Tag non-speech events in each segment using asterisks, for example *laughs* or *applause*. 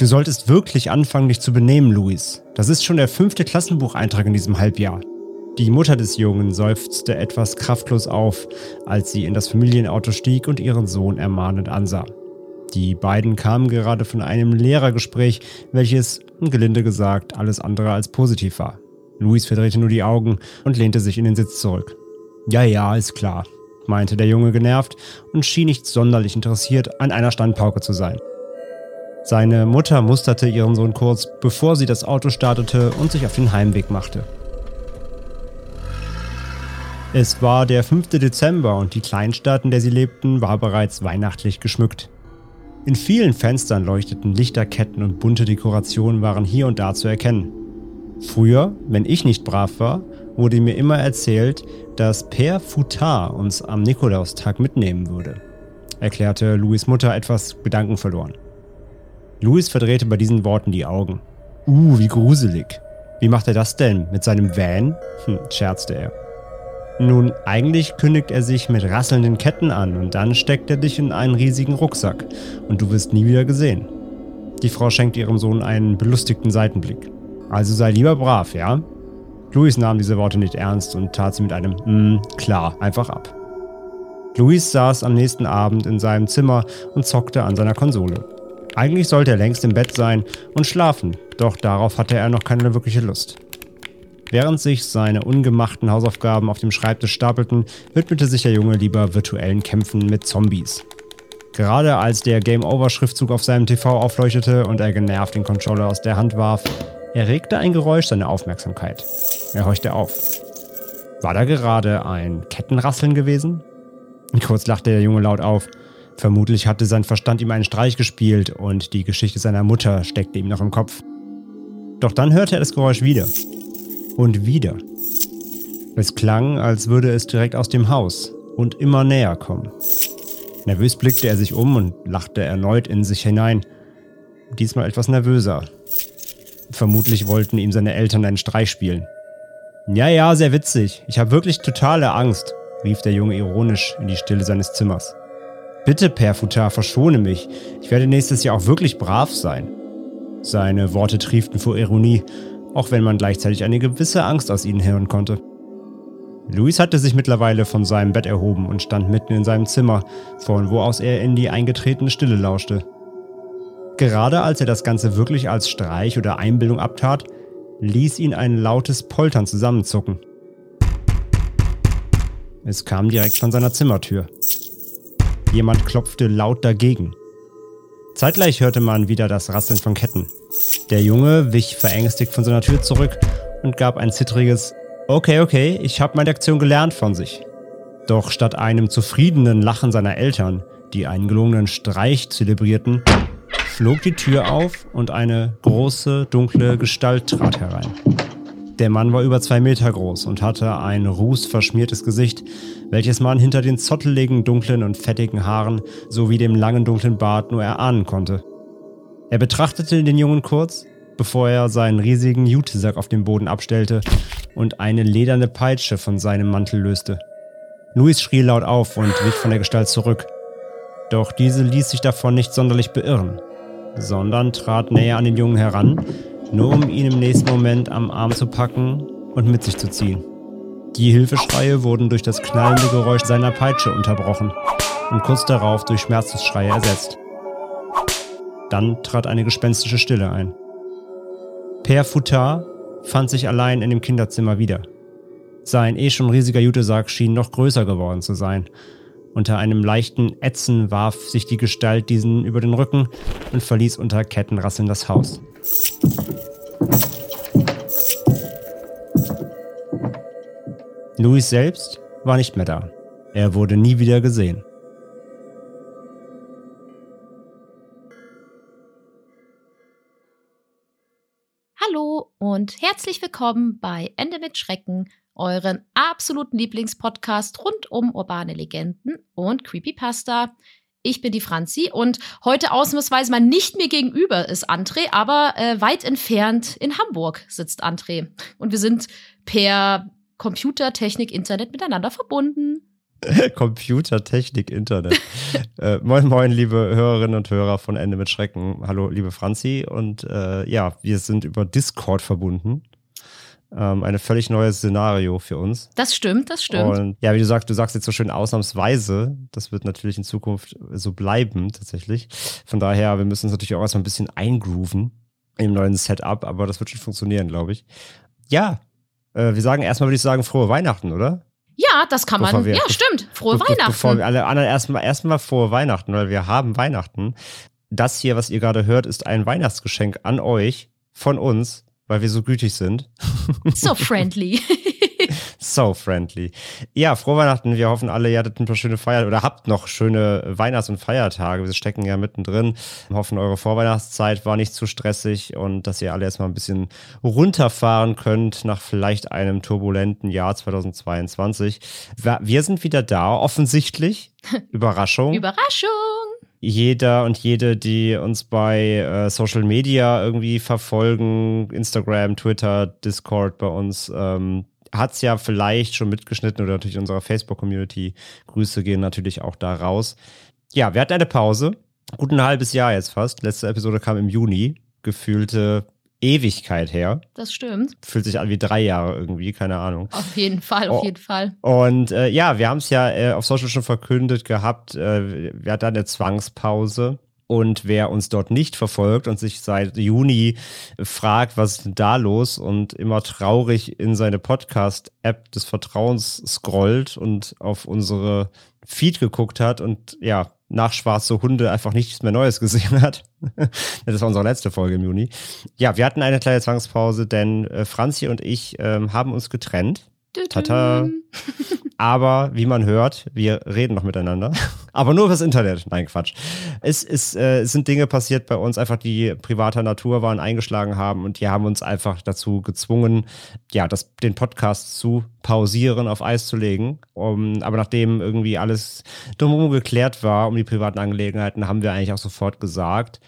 Du solltest wirklich anfangen, dich zu benehmen, Luis. Das ist schon der fünfte Klassenbucheintrag in diesem Halbjahr. Die Mutter des Jungen seufzte etwas kraftlos auf, als sie in das Familienauto stieg und ihren Sohn ermahnend ansah. Die beiden kamen gerade von einem Lehrergespräch, welches, gelinde gesagt, alles andere als positiv war. Luis verdrehte nur die Augen und lehnte sich in den Sitz zurück. Ja, ja, ist klar, meinte der Junge genervt und schien nicht sonderlich interessiert, an einer Standpauke zu sein. Seine Mutter musterte ihren Sohn kurz, bevor sie das Auto startete und sich auf den Heimweg machte. Es war der 5. Dezember und die Kleinstadt, in der sie lebten, war bereits weihnachtlich geschmückt. In vielen Fenstern leuchteten Lichterketten und bunte Dekorationen waren hier und da zu erkennen. Früher, wenn ich nicht brav war, wurde mir immer erzählt, dass Père Foutard uns am Nikolaustag mitnehmen würde, erklärte Louis Mutter etwas gedankenverloren. Louis verdrehte bei diesen Worten die Augen. Uh, wie gruselig. Wie macht er das denn? Mit seinem Van? Hm, scherzte er. Nun, eigentlich kündigt er sich mit rasselnden Ketten an und dann steckt er dich in einen riesigen Rucksack und du wirst nie wieder gesehen. Die Frau schenkte ihrem Sohn einen belustigten Seitenblick. Also sei lieber brav, ja? Louis nahm diese Worte nicht ernst und tat sie mit einem Mm, klar, einfach ab. Louis saß am nächsten Abend in seinem Zimmer und zockte an seiner Konsole. Eigentlich sollte er längst im Bett sein und schlafen, doch darauf hatte er noch keine wirkliche Lust. Während sich seine ungemachten Hausaufgaben auf dem Schreibtisch stapelten, widmete sich der Junge lieber virtuellen Kämpfen mit Zombies. Gerade als der Game Over-Schriftzug auf seinem TV aufleuchtete und er genervt den Controller aus der Hand warf, erregte ein Geräusch seine Aufmerksamkeit. Er horchte auf. War da gerade ein Kettenrasseln gewesen? Kurz lachte der Junge laut auf. Vermutlich hatte sein Verstand ihm einen Streich gespielt und die Geschichte seiner Mutter steckte ihm noch im Kopf. Doch dann hörte er das Geräusch wieder. Und wieder. Es klang, als würde es direkt aus dem Haus und immer näher kommen. Nervös blickte er sich um und lachte erneut in sich hinein. Diesmal etwas nervöser. Vermutlich wollten ihm seine Eltern einen Streich spielen. Ja, ja, sehr witzig. Ich habe wirklich totale Angst, rief der Junge ironisch in die Stille seines Zimmers. Bitte, Père Foutard, verschone mich. Ich werde nächstes Jahr auch wirklich brav sein. Seine Worte trieften vor Ironie, auch wenn man gleichzeitig eine gewisse Angst aus ihnen hören konnte. Luis hatte sich mittlerweile von seinem Bett erhoben und stand mitten in seinem Zimmer, von wo aus er in die eingetretene Stille lauschte. Gerade als er das Ganze wirklich als Streich oder Einbildung abtat, ließ ihn ein lautes Poltern zusammenzucken. Es kam direkt von seiner Zimmertür. Jemand klopfte laut dagegen. Zeitgleich hörte man wieder das Rasseln von Ketten. Der Junge wich verängstigt von seiner Tür zurück und gab ein zittriges Okay, okay, ich habe meine Aktion gelernt von sich. Doch statt einem zufriedenen Lachen seiner Eltern, die einen gelungenen Streich zelebrierten, flog die Tür auf und eine große, dunkle Gestalt trat herein. Der Mann war über zwei Meter groß und hatte ein rußverschmiertes Gesicht, welches man hinter den zotteligen, dunklen und fettigen Haaren sowie dem langen, dunklen Bart nur erahnen konnte. Er betrachtete den Jungen kurz, bevor er seinen riesigen Jutesack auf dem Boden abstellte und eine lederne Peitsche von seinem Mantel löste. Luis schrie laut auf und wich von der Gestalt zurück. Doch diese ließ sich davon nicht sonderlich beirren, sondern trat näher an den Jungen heran, nur um ihn im nächsten Moment am Arm zu packen und mit sich zu ziehen. Die Hilfeschreie wurden durch das knallende Geräusch seiner Peitsche unterbrochen und kurz darauf durch Schmerzensschreie ersetzt. Dann trat eine gespenstische Stille ein. Père Foutard fand sich allein in dem Kinderzimmer wieder. Sein eh schon riesiger Jutesack schien noch größer geworden zu sein. Unter einem leichten Ätzen warf sich die Gestalt diesen über den Rücken und verließ unter Kettenrasseln das Haus. Louis selbst war nicht mehr da. Er wurde nie wieder gesehen. Hallo und herzlich willkommen bei Ende mit Schrecken, euren absoluten Lieblingspodcast rund um urbane Legenden und Creepypasta. Ich bin die Franzi und heute ausnahmsweise mal nicht mir gegenüber ist André, aber äh, weit entfernt in Hamburg sitzt André. Und wir sind per Computertechnik, Internet miteinander verbunden. *laughs* Computertechnik, Internet. *laughs* äh, moin, moin, liebe Hörerinnen und Hörer von Ende mit Schrecken. Hallo, liebe Franzi. Und äh, ja, wir sind über Discord verbunden. Ähm, ein völlig neues Szenario für uns. Das stimmt, das stimmt. Und ja, wie du sagst, du sagst jetzt so schön ausnahmsweise. Das wird natürlich in Zukunft so bleiben, tatsächlich. Von daher, wir müssen uns natürlich auch erstmal ein bisschen eingrooven im neuen Setup, aber das wird schon funktionieren, glaube ich. Ja, äh, wir sagen erstmal, würde ich sagen, frohe Weihnachten, oder? Ja, das kann man. Wir, ja, stimmt. Frohe be Weihnachten. Bevor wir alle anderen erstmal erstmal frohe Weihnachten, weil wir haben Weihnachten. Das hier, was ihr gerade hört, ist ein Weihnachtsgeschenk an euch von uns weil wir so gütig sind. *laughs* So friendly. *laughs* so friendly. Ja, frohe Weihnachten. Wir hoffen alle, ihr hattet ein paar schöne Feiertage oder habt noch schöne Weihnachts- und Feiertage. Wir stecken ja mittendrin. Wir hoffen, eure Vorweihnachtszeit war nicht zu stressig und dass ihr alle erstmal ein bisschen runterfahren könnt nach vielleicht einem turbulenten Jahr 2022. Wir sind wieder da, offensichtlich. *laughs* Überraschung. Überraschung jeder und jede, die uns bei äh, Social Media irgendwie verfolgen, Instagram, Twitter, Discord bei uns, ähm, hat es ja vielleicht schon mitgeschnitten oder natürlich unserer Facebook-Community. Grüße gehen natürlich auch da raus. Ja, wir hatten eine Pause. Gut ein halbes Jahr jetzt fast. Letzte Episode kam im Juni. Gefühlte Ewigkeit her. Das stimmt. Fühlt sich an wie drei Jahre irgendwie, keine Ahnung. Auf jeden Fall, auf oh. jeden Fall. Und äh, ja, wir haben es ja äh, auf Social schon verkündet gehabt. Äh, wir hatten eine Zwangspause. Und wer uns dort nicht verfolgt und sich seit Juni fragt, was ist denn da los und immer traurig in seine Podcast-App des Vertrauens scrollt und auf unsere Feed geguckt hat und ja, nach Schwarze Hunde einfach nichts mehr Neues gesehen hat. *laughs* das war unsere letzte Folge im Juni. Ja, wir hatten eine kleine Zwangspause, denn äh, Franzi und ich ähm, haben uns getrennt. Tata. Aber wie man hört, wir reden noch miteinander. Aber nur übers Internet. Nein, Quatsch. Es, ist, äh, es sind Dinge passiert bei uns, einfach die privater Natur waren, eingeschlagen haben und die haben uns einfach dazu gezwungen, ja, das, den Podcast zu pausieren, auf Eis zu legen. Um, aber nachdem irgendwie alles drumherum geklärt war um die privaten Angelegenheiten, haben wir eigentlich auch sofort gesagt,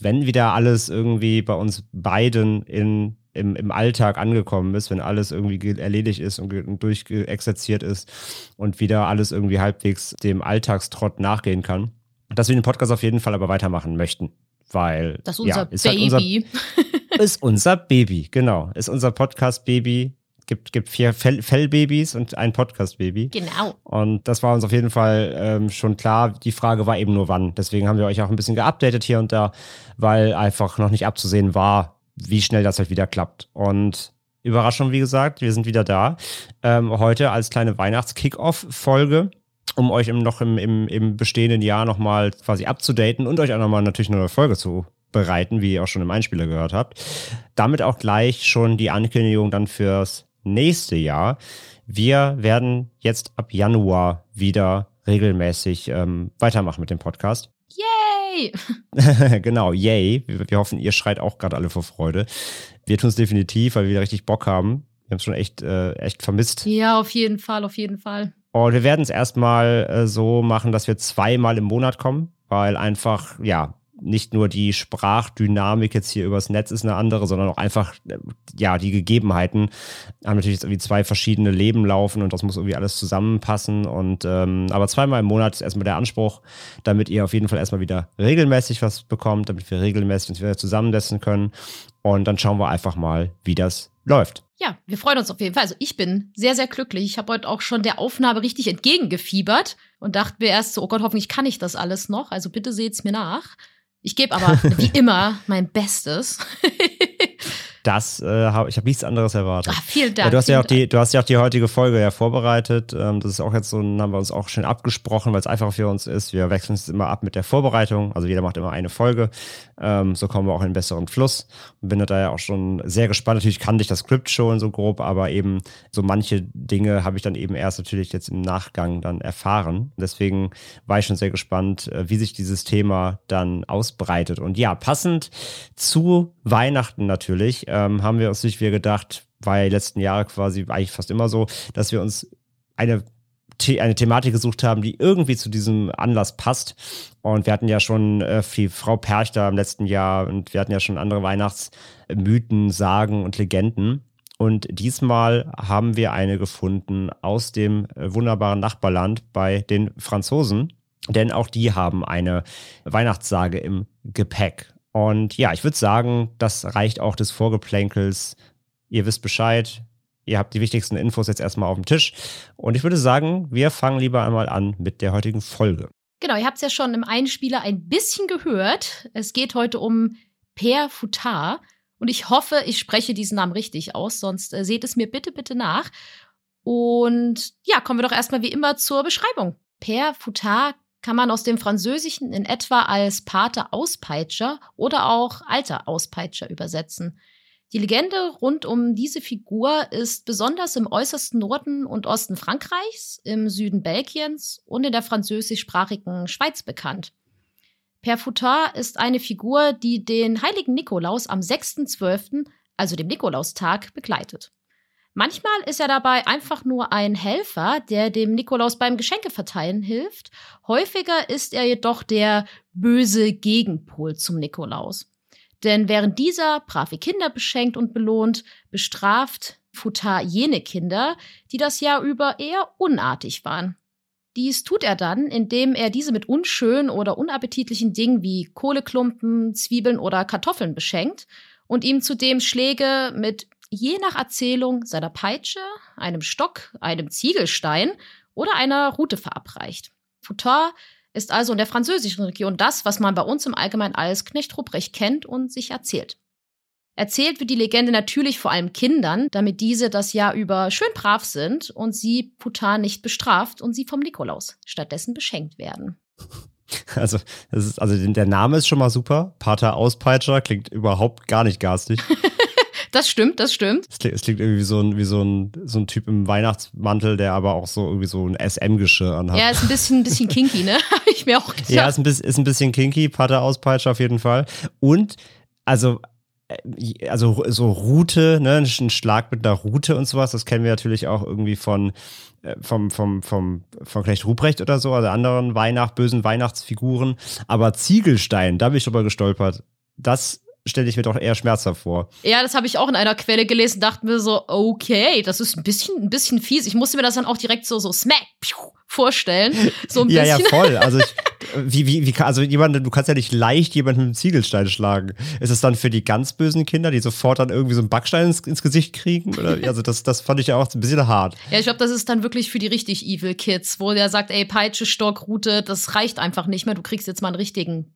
wenn wieder alles irgendwie bei uns beiden in im, im Alltag angekommen ist, wenn alles irgendwie erledigt ist und durchexerziert ist und wieder alles irgendwie halbwegs dem Alltagstrott nachgehen kann, dass wir den Podcast auf jeden Fall aber weitermachen möchten. Weil das ist unser ja, ist Baby. Halt unser, *laughs* ist unser Baby, genau. Ist unser Podcast-Baby. Gibt, gibt vier Fell, Fellbabys und ein Podcast-Baby. Genau. Und das war uns auf jeden Fall ähm, schon klar. Die Frage war eben nur wann. Deswegen haben wir euch auch ein bisschen geupdatet hier und da, weil einfach noch nicht abzusehen war, wie schnell das halt wieder klappt. Und Überraschung, wie gesagt, wir sind wieder da. Ähm, heute als kleine Weihnachts-Kick-Off-Folge, um euch im, noch im, im, im bestehenden Jahr nochmal quasi abzudaten und euch auch nochmal natürlich eine neue Folge zu bereiten, wie ihr auch schon im Einspieler gehört habt. Damit auch gleich schon die Ankündigung dann fürs nächste Jahr. Wir werden jetzt ab Januar wieder regelmäßig ähm, weitermachen mit dem Podcast. Yay! *laughs* *laughs* genau, yay. Wir, wir, hoffen, ihr schreit auch gerade alle vor Freude. Wir tun es definitiv, weil wir richtig Bock haben. Wir haben es schon echt, äh, echt vermisst. Ja, auf jeden Fall, auf jeden Fall. Und wir werden es erstmal äh, so machen, dass wir zweimal im Monat kommen, weil einfach, ja, nicht nur die Sprachdynamik jetzt hier übers Netz ist eine andere, sondern auch einfach, ja, die Gegebenheiten haben natürlich jetzt irgendwie zwei verschiedene Leben laufen und das muss irgendwie alles zusammenpassen. Und ähm, aber zweimal im Monat ist erstmal der Anspruch, damit ihr auf jeden Fall erstmal wieder regelmäßig was bekommt, damit wir regelmäßig uns wieder zusammensetzen können. Und dann schauen wir einfach mal, wie das läuft. Ja, wir freuen uns auf jeden Fall. Also ich bin sehr, sehr glücklich. Ich habe heute auch schon der Aufnahme richtig entgegengefiebert und dachte mir erst so, oh Gott, hoffentlich kann ich das alles noch. Also bitte seht's mir nach. Ich gebe aber wie *laughs* immer mein Bestes. *laughs* Das, äh, hab, ich habe nichts anderes erwartet. Ach, vielen Dank. Ja, du, hast ja auch die, du hast ja auch die heutige Folge ja vorbereitet. Ähm, das ist auch jetzt so, haben wir uns auch schön abgesprochen, weil es einfach für uns ist. Wir wechseln es immer ab mit der Vorbereitung. Also jeder macht immer eine Folge. Ähm, so kommen wir auch in einen besseren Fluss. Und bin da ja auch schon sehr gespannt. Natürlich kannte ich das Skript schon so grob, aber eben so manche Dinge habe ich dann eben erst natürlich jetzt im Nachgang dann erfahren. Deswegen war ich schon sehr gespannt, äh, wie sich dieses Thema dann ausbreitet. Und ja, passend zu Weihnachten natürlich ähm, haben wir uns nicht wieder gedacht, war ja die letzten Jahre quasi eigentlich fast immer so, dass wir uns eine eine Thematik gesucht haben, die irgendwie zu diesem Anlass passt. Und wir hatten ja schon äh, die Frau Perch da im letzten Jahr und wir hatten ja schon andere Weihnachtsmythen, Sagen und Legenden. Und diesmal haben wir eine gefunden aus dem äh, wunderbaren Nachbarland bei den Franzosen. Denn auch die haben eine Weihnachtssage im Gepäck. Und ja, ich würde sagen, das reicht auch des Vorgeplänkels. Ihr wisst Bescheid. Ihr habt die wichtigsten Infos jetzt erstmal auf dem Tisch. Und ich würde sagen, wir fangen lieber einmal an mit der heutigen Folge. Genau, ihr habt es ja schon im Einspieler ein bisschen gehört. Es geht heute um Per Futard. Und ich hoffe, ich spreche diesen Namen richtig aus, sonst äh, seht es mir bitte, bitte nach. Und ja, kommen wir doch erstmal wie immer zur Beschreibung. Per Futard kann man aus dem Französischen in etwa als Pater Auspeitscher oder auch alter Auspeitscher übersetzen. Die Legende rund um diese Figur ist besonders im äußersten Norden und Osten Frankreichs, im Süden Belgiens und in der französischsprachigen Schweiz bekannt. Futard ist eine Figur, die den heiligen Nikolaus am 6.12., also dem Nikolaustag, begleitet. Manchmal ist er dabei einfach nur ein Helfer, der dem Nikolaus beim Geschenkeverteilen hilft. Häufiger ist er jedoch der böse Gegenpol zum Nikolaus. Denn während dieser brave Kinder beschenkt und belohnt, bestraft Futar jene Kinder, die das Jahr über eher unartig waren. Dies tut er dann, indem er diese mit unschönen oder unappetitlichen Dingen wie Kohleklumpen, Zwiebeln oder Kartoffeln beschenkt und ihm zudem Schläge mit je nach Erzählung seiner Peitsche, einem Stock, einem Ziegelstein oder einer Rute verabreicht. Foutin ist also in der französischen Region das, was man bei uns im Allgemeinen als Knecht Ruprecht kennt und sich erzählt. Erzählt wird die Legende natürlich vor allem Kindern, damit diese das Jahr über schön brav sind und sie Putan nicht bestraft und sie vom Nikolaus stattdessen beschenkt werden. *laughs* Also, ist, also der Name ist schon mal super. Pater Auspeitscher klingt überhaupt gar nicht garstig. *laughs* Das stimmt, das stimmt. Es klingt, es klingt irgendwie wie so ein, wie so ein, so ein Typ im Weihnachtsmantel, der aber auch so irgendwie so ein SM-Geschirr anhat. Ja, ist ein bisschen, ein bisschen kinky, ne? *laughs* Habe ich mir auch gesagt. Ja, ist ein bisschen, ist ein bisschen kinky, Pater Auspeitscher auf jeden Fall. Und, also, äh, also so Route, ne, ein Schlag mit einer Route und sowas, das kennen wir natürlich auch irgendwie von äh, vom, vom, vom, von Knecht Ruprecht oder so, also anderen Weihnacht, bösen Weihnachtsfiguren. Aber Ziegelstein, da bin ich drüber gestolpert. Das stelle ich mir doch eher schmerzhaft vor. Ja, das habe ich auch in einer Quelle gelesen, dachte mir so, okay, das ist ein bisschen, ein bisschen fies. Ich musste mir das dann auch direkt so, so smack vorstellen. So ein *laughs* ja, bisschen. ja, voll. Also, ich, *laughs* wie, wie, wie, also jemand, du kannst ja nicht leicht jemanden mit einem Ziegelstein schlagen. Ist es dann für die ganz bösen Kinder, die sofort dann irgendwie so einen Backstein ins, ins Gesicht kriegen? Oder, *laughs* also, das, das fand ich ja auch ein bisschen hart. Ja, ich glaube, das ist dann wirklich für die richtig evil Kids, wo der sagt, ey, Peitsche, Stock, Rute, das reicht einfach nicht mehr. Du kriegst jetzt mal einen richtigen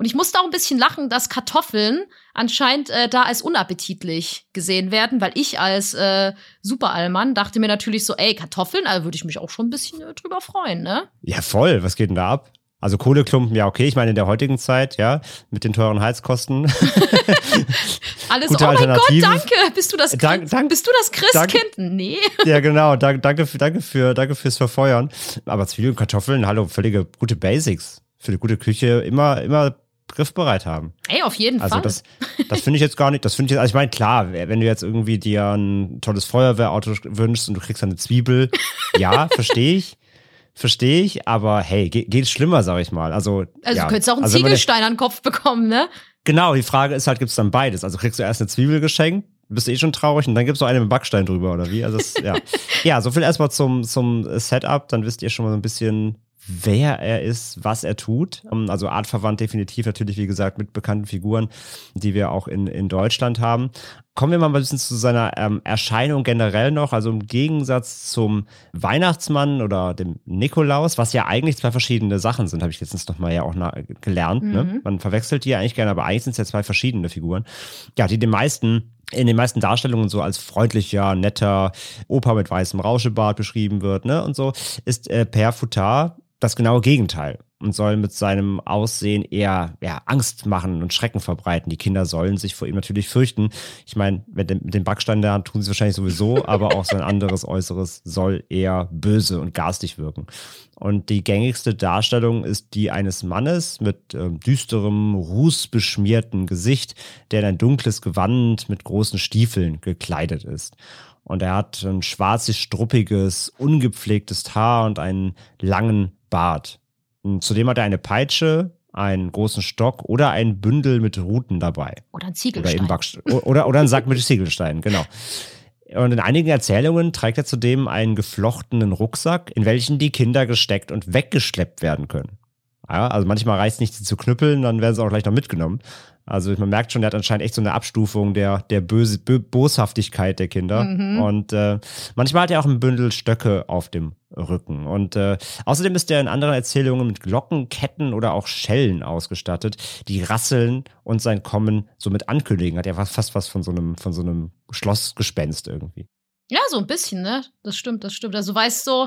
und ich musste auch ein bisschen lachen, dass Kartoffeln anscheinend äh, da als unappetitlich gesehen werden, weil ich als äh, Superallmann dachte mir natürlich so, ey, Kartoffeln, da also würde ich mich auch schon ein bisschen äh, drüber freuen, ne? Ja, voll. Was geht denn da ab? Also Kohleklumpen, ja, okay. Ich meine, in der heutigen Zeit, ja, mit den teuren Heizkosten. *laughs* Alles, Gute oh mein Gott, danke. Bist du das Dank, dank, Bist du das Christkind? Dank, nee. *laughs* Ja, genau. Dank, danke, für, danke, für, danke fürs Verfeuern. Aber Zwiebeln und Kartoffeln, hallo, völlige gute Basics. Für eine gute Küche immer, immer griffbereit haben. Ey, auf jeden also Fall. Das, das finde ich jetzt gar nicht, das finde ich, also ich meine, klar, wenn du jetzt irgendwie dir ein tolles Feuerwehrauto wünschst und du kriegst eine Zwiebel, *laughs* ja, verstehe ich. Verstehe ich, aber hey, geht, geht schlimmer, sag ich mal. Also, also ja. du könntest auch einen also, Ziegelstein an den Kopf bekommen, ne? Genau, die Frage ist halt, gibt es dann beides? Also kriegst du erst eine Zwiebel geschenkt, bist du eh schon traurig und dann gibt's noch eine mit Backstein drüber, oder wie? Also das, ja. *laughs* ja, so viel erstmal zum, zum Setup, dann wisst ihr schon mal so ein bisschen, wer er ist, was er tut. Ähm, also artverwandt definitiv natürlich, wie gesagt, mit bekannten Figuren, die wir auch in, in Deutschland haben. Kommen wir mal ein bisschen zu seiner ähm, Erscheinung generell noch. Also im Gegensatz zum Weihnachtsmann oder dem Nikolaus, was ja eigentlich zwei verschiedene Sachen sind, habe ich letztens noch mal ja auch gelernt. Ne? Mhm. Ne? Man verwechselt die ja eigentlich gerne, aber eigentlich sind es ja zwei verschiedene Figuren. Ja, die den meisten in den meisten Darstellungen so als freundlicher, netter Opa mit weißem Rauschebart beschrieben wird, ne? Und so ist äh, Per Futard das genaue Gegenteil und soll mit seinem Aussehen eher ja, Angst machen und Schrecken verbreiten. Die Kinder sollen sich vor ihm natürlich fürchten. Ich meine, mit dem, mit dem Backstein da tun sie wahrscheinlich sowieso, *laughs* aber auch sein anderes Äußeres soll eher böse und garstig wirken. Und die gängigste Darstellung ist die eines Mannes mit äh, düsterem, rußbeschmierten Gesicht, der in ein dunkles Gewand mit großen Stiefeln gekleidet ist. Und er hat ein schwarzes, struppiges, ungepflegtes Haar und einen langen Bart. Und zudem hat er eine Peitsche, einen großen Stock oder ein Bündel mit Ruten dabei. Oder ein Ziegelstein. Oder, oder, oder einen Sack mit Ziegelsteinen, genau. Und in einigen Erzählungen trägt er zudem einen geflochtenen Rucksack, in welchen die Kinder gesteckt und weggeschleppt werden können. Ja, also manchmal reicht es nicht, sie zu knüppeln, dann werden sie auch gleich noch mitgenommen. Also man merkt schon, der hat anscheinend echt so eine Abstufung der, der Böse, Bö Boshaftigkeit der Kinder. Mhm. Und äh, manchmal hat er auch ein Bündel Stöcke auf dem Rücken. Und äh, außerdem ist er in anderen Erzählungen mit Glocken, Ketten oder auch Schellen ausgestattet, die rasseln und sein Kommen somit ankündigen. Hat ja fast was von so einem, von so einem Schlossgespenst irgendwie. Ja, so ein bisschen, ne? Das stimmt, das stimmt. Also weißt du,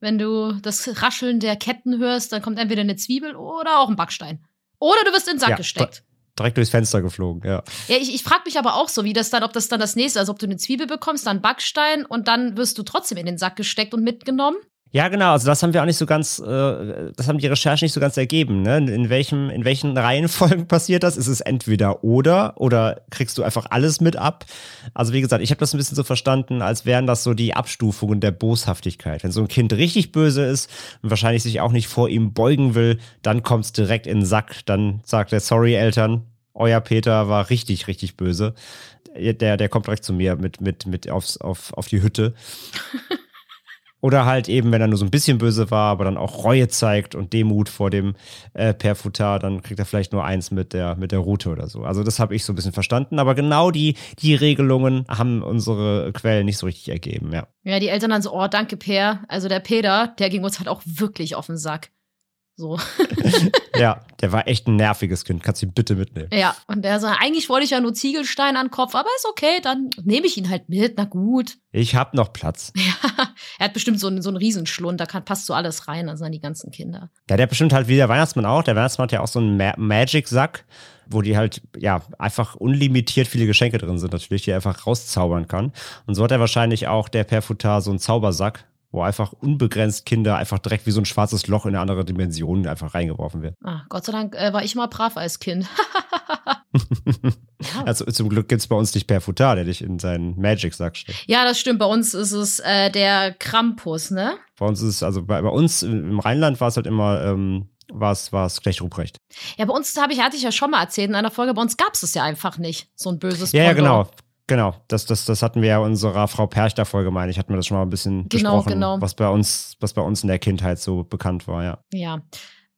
wenn du das Rascheln der Ketten hörst, dann kommt entweder eine Zwiebel oder auch ein Backstein. Oder du wirst in den Sack ja, gesteckt direkt durchs Fenster geflogen, ja. Ja, ich, ich frage mich aber auch so, wie das dann, ob das dann das nächste, also ob du eine Zwiebel bekommst, dann Backstein und dann wirst du trotzdem in den Sack gesteckt und mitgenommen. Ja, genau. Also das haben wir auch nicht so ganz, äh, das haben die Recherchen nicht so ganz ergeben. Ne? In welchem, in welchen Reihenfolgen *laughs* passiert das? Ist es entweder oder oder kriegst du einfach alles mit ab? Also wie gesagt, ich habe das ein bisschen so verstanden, als wären das so die Abstufungen der Boshaftigkeit. Wenn so ein Kind richtig böse ist und wahrscheinlich sich auch nicht vor ihm beugen will, dann kommt es direkt in den Sack. Dann sagt er, sorry Eltern, euer Peter war richtig, richtig böse. Der, der kommt direkt zu mir mit, mit, mit aufs, auf, auf die Hütte. *laughs* Oder halt eben, wenn er nur so ein bisschen böse war, aber dann auch Reue zeigt und Demut vor dem äh, Perfutar, dann kriegt er vielleicht nur eins mit der, mit der Route oder so. Also das habe ich so ein bisschen verstanden. Aber genau die, die Regelungen haben unsere Quellen nicht so richtig ergeben, ja. Ja, die Eltern dann so, oh, danke, Per. Also der Peter, der ging uns halt auch wirklich auf den Sack. So. *laughs* ja, der war echt ein nerviges Kind. Kannst du ihn bitte mitnehmen? Ja, und der so, eigentlich wollte ich ja nur Ziegelstein an den Kopf, aber ist okay, dann nehme ich ihn halt mit. Na gut. Ich hab noch Platz. *laughs* Ja, er hat bestimmt so einen, so einen Riesenschlund, da kann, passt so alles rein, also an die ganzen Kinder. Ja, der bestimmt halt wie der Weihnachtsmann auch. Der Weihnachtsmann hat ja auch so einen Ma Magic-Sack, wo die halt, ja, einfach unlimitiert viele Geschenke drin sind, natürlich, die er einfach rauszaubern kann. Und so hat er wahrscheinlich auch der Perfutar so einen Zaubersack, wo einfach unbegrenzt Kinder einfach direkt wie so ein schwarzes Loch in eine andere Dimension einfach reingeworfen wird. Ah, Gott sei Dank äh, war ich mal brav als Kind. *laughs* *laughs* ja. Also zum Glück gibt es bei uns nicht Perfutar, der dich in seinen Magic-Sack steckt. Ja, das stimmt. Bei uns ist es äh, der Krampus, ne? Bei uns ist es, also bei, bei uns im Rheinland war es halt immer, ähm, war es, war es gleich Ruprecht. Ja, bei uns habe ich, hatte ich ja schon mal erzählt in einer Folge, bei uns gab es es ja einfach nicht, so ein böses Ja, ja, genau. Genau, das, das, das hatten wir ja unserer Frau Perch Folge, meine ich, hatten wir das schon mal ein bisschen genau, besprochen, genau. was bei uns, was bei uns in der Kindheit so bekannt war, ja. Ja.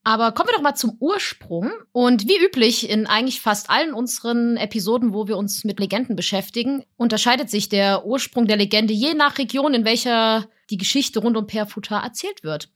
Aber kommen wir doch mal zum Ursprung. Und wie üblich in eigentlich fast allen unseren Episoden, wo wir uns mit Legenden beschäftigen, unterscheidet sich der Ursprung der Legende je nach Region, in welcher die Geschichte rund um Perfutar erzählt wird.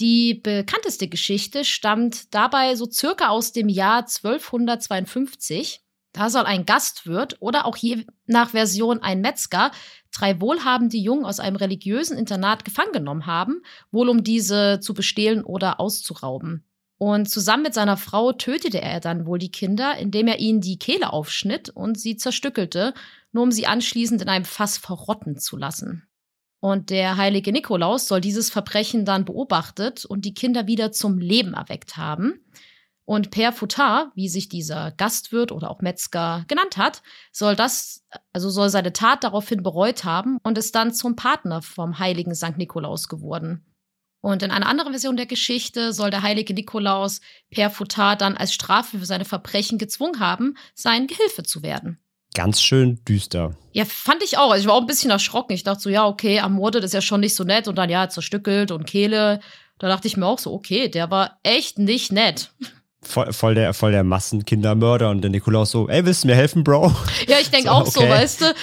Die bekannteste Geschichte stammt dabei so circa aus dem Jahr 1252. Da soll ein Gastwirt oder auch je nach Version ein Metzger drei wohlhabende Jungen aus einem religiösen Internat gefangen genommen haben, wohl um diese zu bestehlen oder auszurauben. Und zusammen mit seiner Frau tötete er dann wohl die Kinder, indem er ihnen die Kehle aufschnitt und sie zerstückelte, nur um sie anschließend in einem Fass verrotten zu lassen. Und der heilige Nikolaus soll dieses Verbrechen dann beobachtet und die Kinder wieder zum Leben erweckt haben. Und Per Futard, wie sich dieser Gastwirt oder auch Metzger genannt hat, soll das, also soll seine Tat daraufhin bereut haben und ist dann zum Partner vom heiligen St. Nikolaus geworden. Und in einer anderen Version der Geschichte soll der heilige Nikolaus Per Futard dann als Strafe für seine Verbrechen gezwungen haben, sein Gehilfe zu werden. Ganz schön düster. Ja, fand ich auch. Also ich war auch ein bisschen erschrocken. Ich dachte so, ja, okay, ermordet ist ja schon nicht so nett und dann ja, zerstückelt und Kehle. Da dachte ich mir auch so, okay, der war echt nicht nett voll, voll, der, voll der Massenkindermörder und der Nikolaus so, ey, willst du mir helfen, Bro? Ja, ich denke so, auch okay. so, weißt du.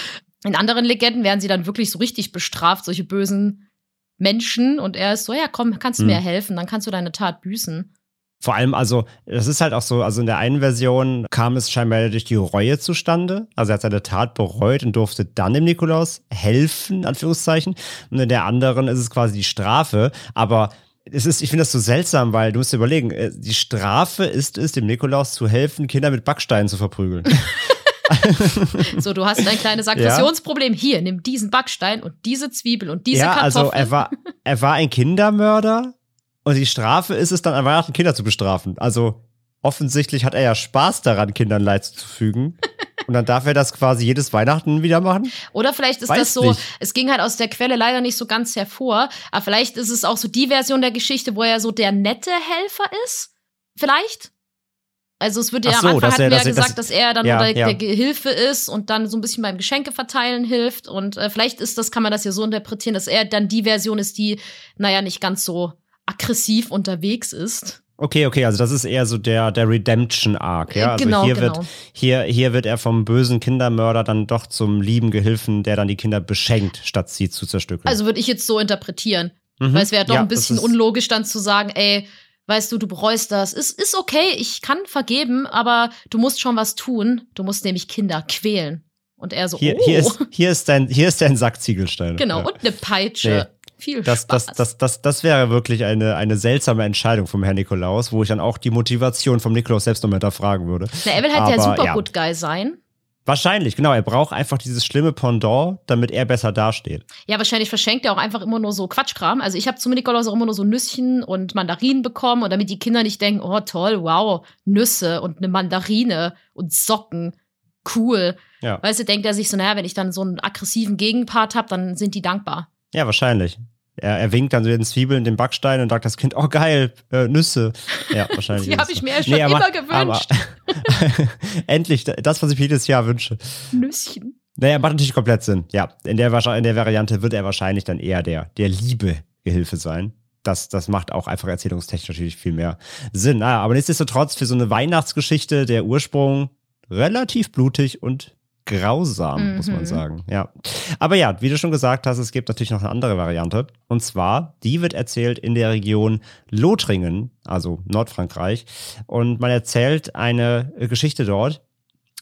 In anderen Legenden werden sie dann wirklich so richtig bestraft, solche bösen Menschen. Und er ist so, ja, komm, kannst du hm. mir helfen, dann kannst du deine Tat büßen. Vor allem, also, das ist halt auch so, also in der einen Version kam es scheinbar durch die Reue zustande. Also er hat seine Tat bereut und durfte dann dem Nikolaus helfen, Anführungszeichen. Und in der anderen ist es quasi die Strafe. Aber es ist, ich finde das so seltsam, weil du musst dir überlegen, äh, die Strafe ist es, dem Nikolaus zu helfen, Kinder mit Backsteinen zu verprügeln. *laughs* So, du hast ein kleines *laughs* Aggressionsproblem. Hier, nimm diesen Backstein und diese Zwiebel und diese ja, Kartoffel. also er war, er war ein Kindermörder und die Strafe ist es dann an Weihnachten Kinder zu bestrafen. Also offensichtlich hat er ja Spaß daran, Kindern Leid zuzufügen. *laughs* Und dann darf er das quasi jedes Weihnachten wieder machen? Oder vielleicht ist Weiß das so, nicht. es ging halt aus der Quelle leider nicht so ganz hervor, aber vielleicht ist es auch so die Version der Geschichte, wo er so der nette Helfer ist. Vielleicht? Also es wird ja so, am Anfang hatten wir ja gesagt, dass er dann Ja, der, ja. der Gehilfe ist und dann so ein bisschen beim Geschenke verteilen hilft. Und äh, vielleicht ist das, kann man das ja so interpretieren, dass er dann die Version ist, die, naja, nicht ganz so aggressiv unterwegs ist. Okay, okay, also das ist eher so der, der Redemption-Arc, ja? Also Genau, hier, genau. Wird, hier, hier wird er vom bösen Kindermörder dann doch zum lieben Gehilfen, der dann die Kinder beschenkt, statt sie zu zerstückeln. Also würde ich jetzt so interpretieren. Mhm. Weil es wäre doch Ja, ein bisschen unlogisch dann zu sagen, ey, weißt du, du bereust das. Ist, ist okay, ich kann vergeben, aber du musst schon was tun. Du musst nämlich Kinder quälen. Und er so, Hier, oh, hier, ist, hier, ist dein, hier ist dein Sack Ziegelsteine. genau, Ja. und eine Peitsche. Viel Das, Spaß. das, das, das, das wäre wirklich eine, eine seltsame Entscheidung vom Herrn Nikolaus, wo ich dann auch die Motivation vom Nikolaus selbst nochmal hinterfragen würde. Na, er will halt der aber, super ja. Good Guy sein. Wahrscheinlich, genau. Er braucht einfach dieses schlimme Pendant, damit er besser dasteht. Ja, wahrscheinlich verschenkt er auch einfach immer nur so Quatschkram. Also ich habe zum Nikolaus auch immer nur so Nüsschen und Mandarinen bekommen und damit die Kinder nicht denken, oh toll, wow, Nüsse und eine Mandarine und Socken. Cool. Ja, Weißt du, denkt er sich so, naja, wenn ich dann so einen aggressiven Gegenpart habe, dann sind die dankbar. ja wahrscheinlich. Er, er winkt dann so den Zwiebeln, den Backstein und sagt das Kind, oh geil, äh, Nüsse. Ja, *laughs* wahrscheinlich. Die habe ich mir ja schon Nee, immer gewünscht. Aber, *laughs* endlich, das, was ich mir jedes Jahr wünsche. Nüsschen. Naja, macht natürlich komplett Sinn. Ja, in der, in der Variante wird er wahrscheinlich dann eher der, der liebe Gehilfe sein. Das, das macht auch einfach erzählungstechnisch natürlich viel mehr Sinn. Naja, aber nichtsdestotrotz für so eine Weihnachtsgeschichte der Ursprung relativ blutig und grausam, muss man Mhm. sagen. Ja. Aber ja, wie du schon gesagt hast, es gibt natürlich noch eine andere Variante. Und zwar, die wird erzählt in der Region Lothringen, also Nordfrankreich. Und man erzählt eine Geschichte dort,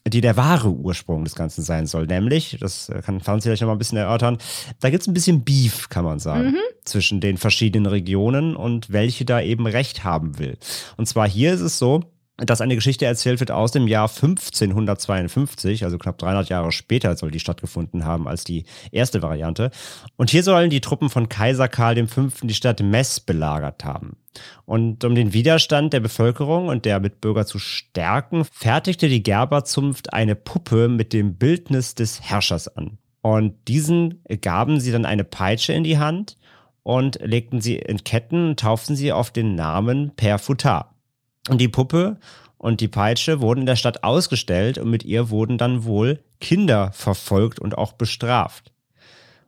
die der wahre Ursprung des Ganzen sein soll. Nämlich, das kann Franzi gleich noch mal ein bisschen erörtern, da gibt es ein bisschen Beef, kann man sagen, zwischen den verschiedenen Regionen und welche da eben Recht haben will. Und zwar hier ist es so, dass eine Geschichte erzählt wird aus dem Jahr 1552, also knapp 300 Jahre später soll die stattgefunden haben als die erste Variante. Und hier sollen die Truppen von Kaiser Karl V. die Stadt Metz belagert haben. Und um den Widerstand der Bevölkerung und der Mitbürger zu stärken, fertigte die Gerberzunft eine Puppe mit dem Bildnis des Herrschers an. Und diesen gaben sie dann eine Peitsche in die Hand und legten sie in Ketten und tauften sie auf den Namen Per Futard. Und die Puppe und die Peitsche wurden in der Stadt ausgestellt und mit ihr wurden dann wohl Kinder verfolgt und auch bestraft.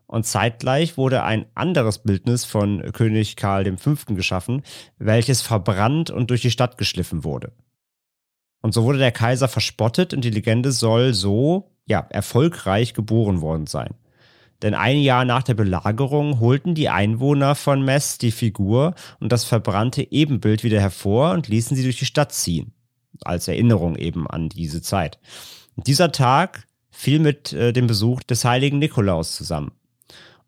Und zeitgleich wurde ein anderes Bildnis von König Karl V. geschaffen, welches verbrannt und durch die Stadt geschliffen wurde. Und so wurde der Kaiser verspottet und die Legende soll so, ja, erfolgreich geboren worden sein. Denn ein Jahr nach der Belagerung holten die Einwohner von Metz die Figur und das verbrannte Ebenbild wieder hervor und ließen sie durch die Stadt ziehen. Als Erinnerung eben an diese Zeit. Und dieser Tag fiel mit äh, dem Besuch des heiligen Nikolaus zusammen.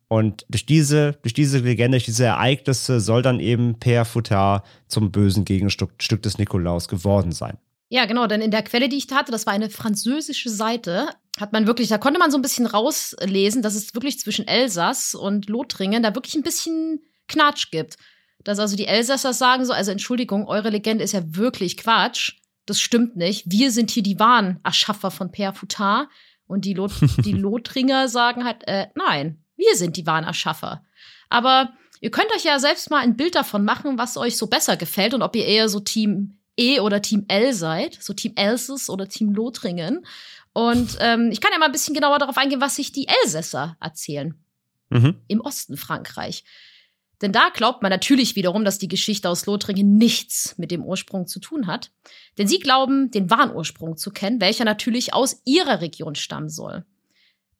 Und durch diese, durch diese Legende, durch diese Ereignisse soll dann eben Per Futard zum bösen Gegenstück Stück des Nikolaus geworden sein. Ja, genau, denn in der Quelle, die ich hatte, das war eine französische Seite, hat man wirklich, da konnte man so ein bisschen rauslesen, dass es wirklich zwischen Elsass und Lothringen da wirklich ein bisschen Knatsch gibt. Dass also die Elsässer sagen so, also Entschuldigung, eure Legende ist ja wirklich Quatsch. Das stimmt nicht. Wir sind hier die wahren Erschaffer von Per Futard. Und die, Lot *laughs* die Lothringer sagen halt, äh, nein, wir sind die wahren Erschaffer. Aber ihr könnt euch ja selbst mal ein Bild davon machen, was euch so besser gefällt und ob ihr eher so Team E oder Team L seid, so Team Elsass oder Team Lothringen. Und ähm, ich kann ja mal ein bisschen genauer darauf eingehen, was sich die Elsässer erzählen Mhm. im Osten Frankreich. Denn da glaubt man natürlich wiederum, dass die Geschichte aus Lothringen nichts mit dem Ursprung zu tun hat. Denn sie glauben, den wahren Ursprung zu kennen, welcher natürlich aus ihrer Region stammen soll.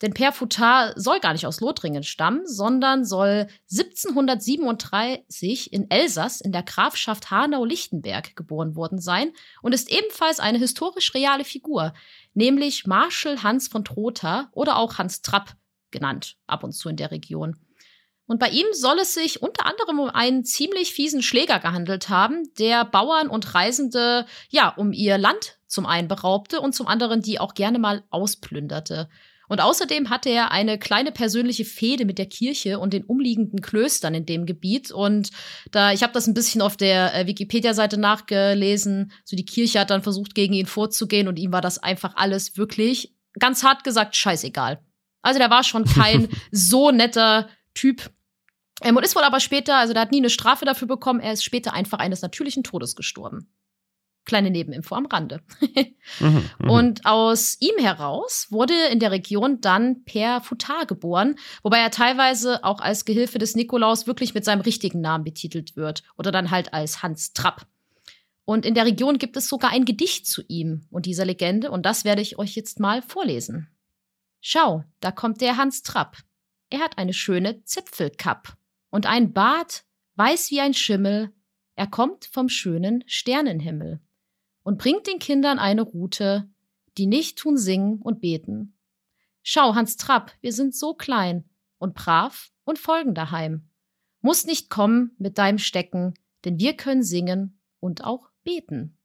Denn Per Futard soll gar nicht aus Lothringen stammen, sondern soll 1737 in Elsass in der Grafschaft Hanau-Lichtenberg geboren worden sein und ist ebenfalls eine historisch reale Figur, nämlich Marschall Hans von Trotha oder auch Hans Trapp genannt, ab und zu in der Region. Und bei ihm soll es sich unter anderem um einen ziemlich fiesen Schläger gehandelt haben, der Bauern und Reisende ja um ihr Land zum einen beraubte und zum anderen die auch gerne mal ausplünderte. Und außerdem hatte er eine kleine persönliche Fehde mit der Kirche und den umliegenden Klöstern in dem Gebiet. Und da, ich habe das ein bisschen auf der äh, Wikipedia-Seite nachgelesen. So die Kirche hat dann versucht, gegen ihn vorzugehen und ihm war das einfach alles wirklich, ganz hart gesagt, scheißegal. Also der war schon *laughs* kein so netter Typ. Ähm, und ist wohl aber später, also der hat nie eine Strafe dafür bekommen, er ist später einfach eines natürlichen Todes gestorben. Kleine Nebeninfo am Rande. *laughs* mhm, mh. Und aus ihm heraus wurde in der Region dann Per Futar geboren, wobei er teilweise auch als Gehilfe des Nikolaus wirklich mit seinem richtigen Namen betitelt wird oder dann halt als Hans Trapp. Und in der Region gibt es sogar ein Gedicht zu ihm und dieser Legende und das werde ich euch jetzt mal vorlesen. Schau, da kommt der Hans Trapp. Er hat eine schöne Zipfelkapp und ein Bart, weiß wie ein Schimmel. Er kommt vom schönen Sternenhimmel und bringt den Kindern eine Rute, die nicht tun singen und beten. Schau, Hans Trapp, wir sind so klein und brav und folgen daheim. Muss nicht kommen mit deinem Stecken, denn wir können singen und auch beten.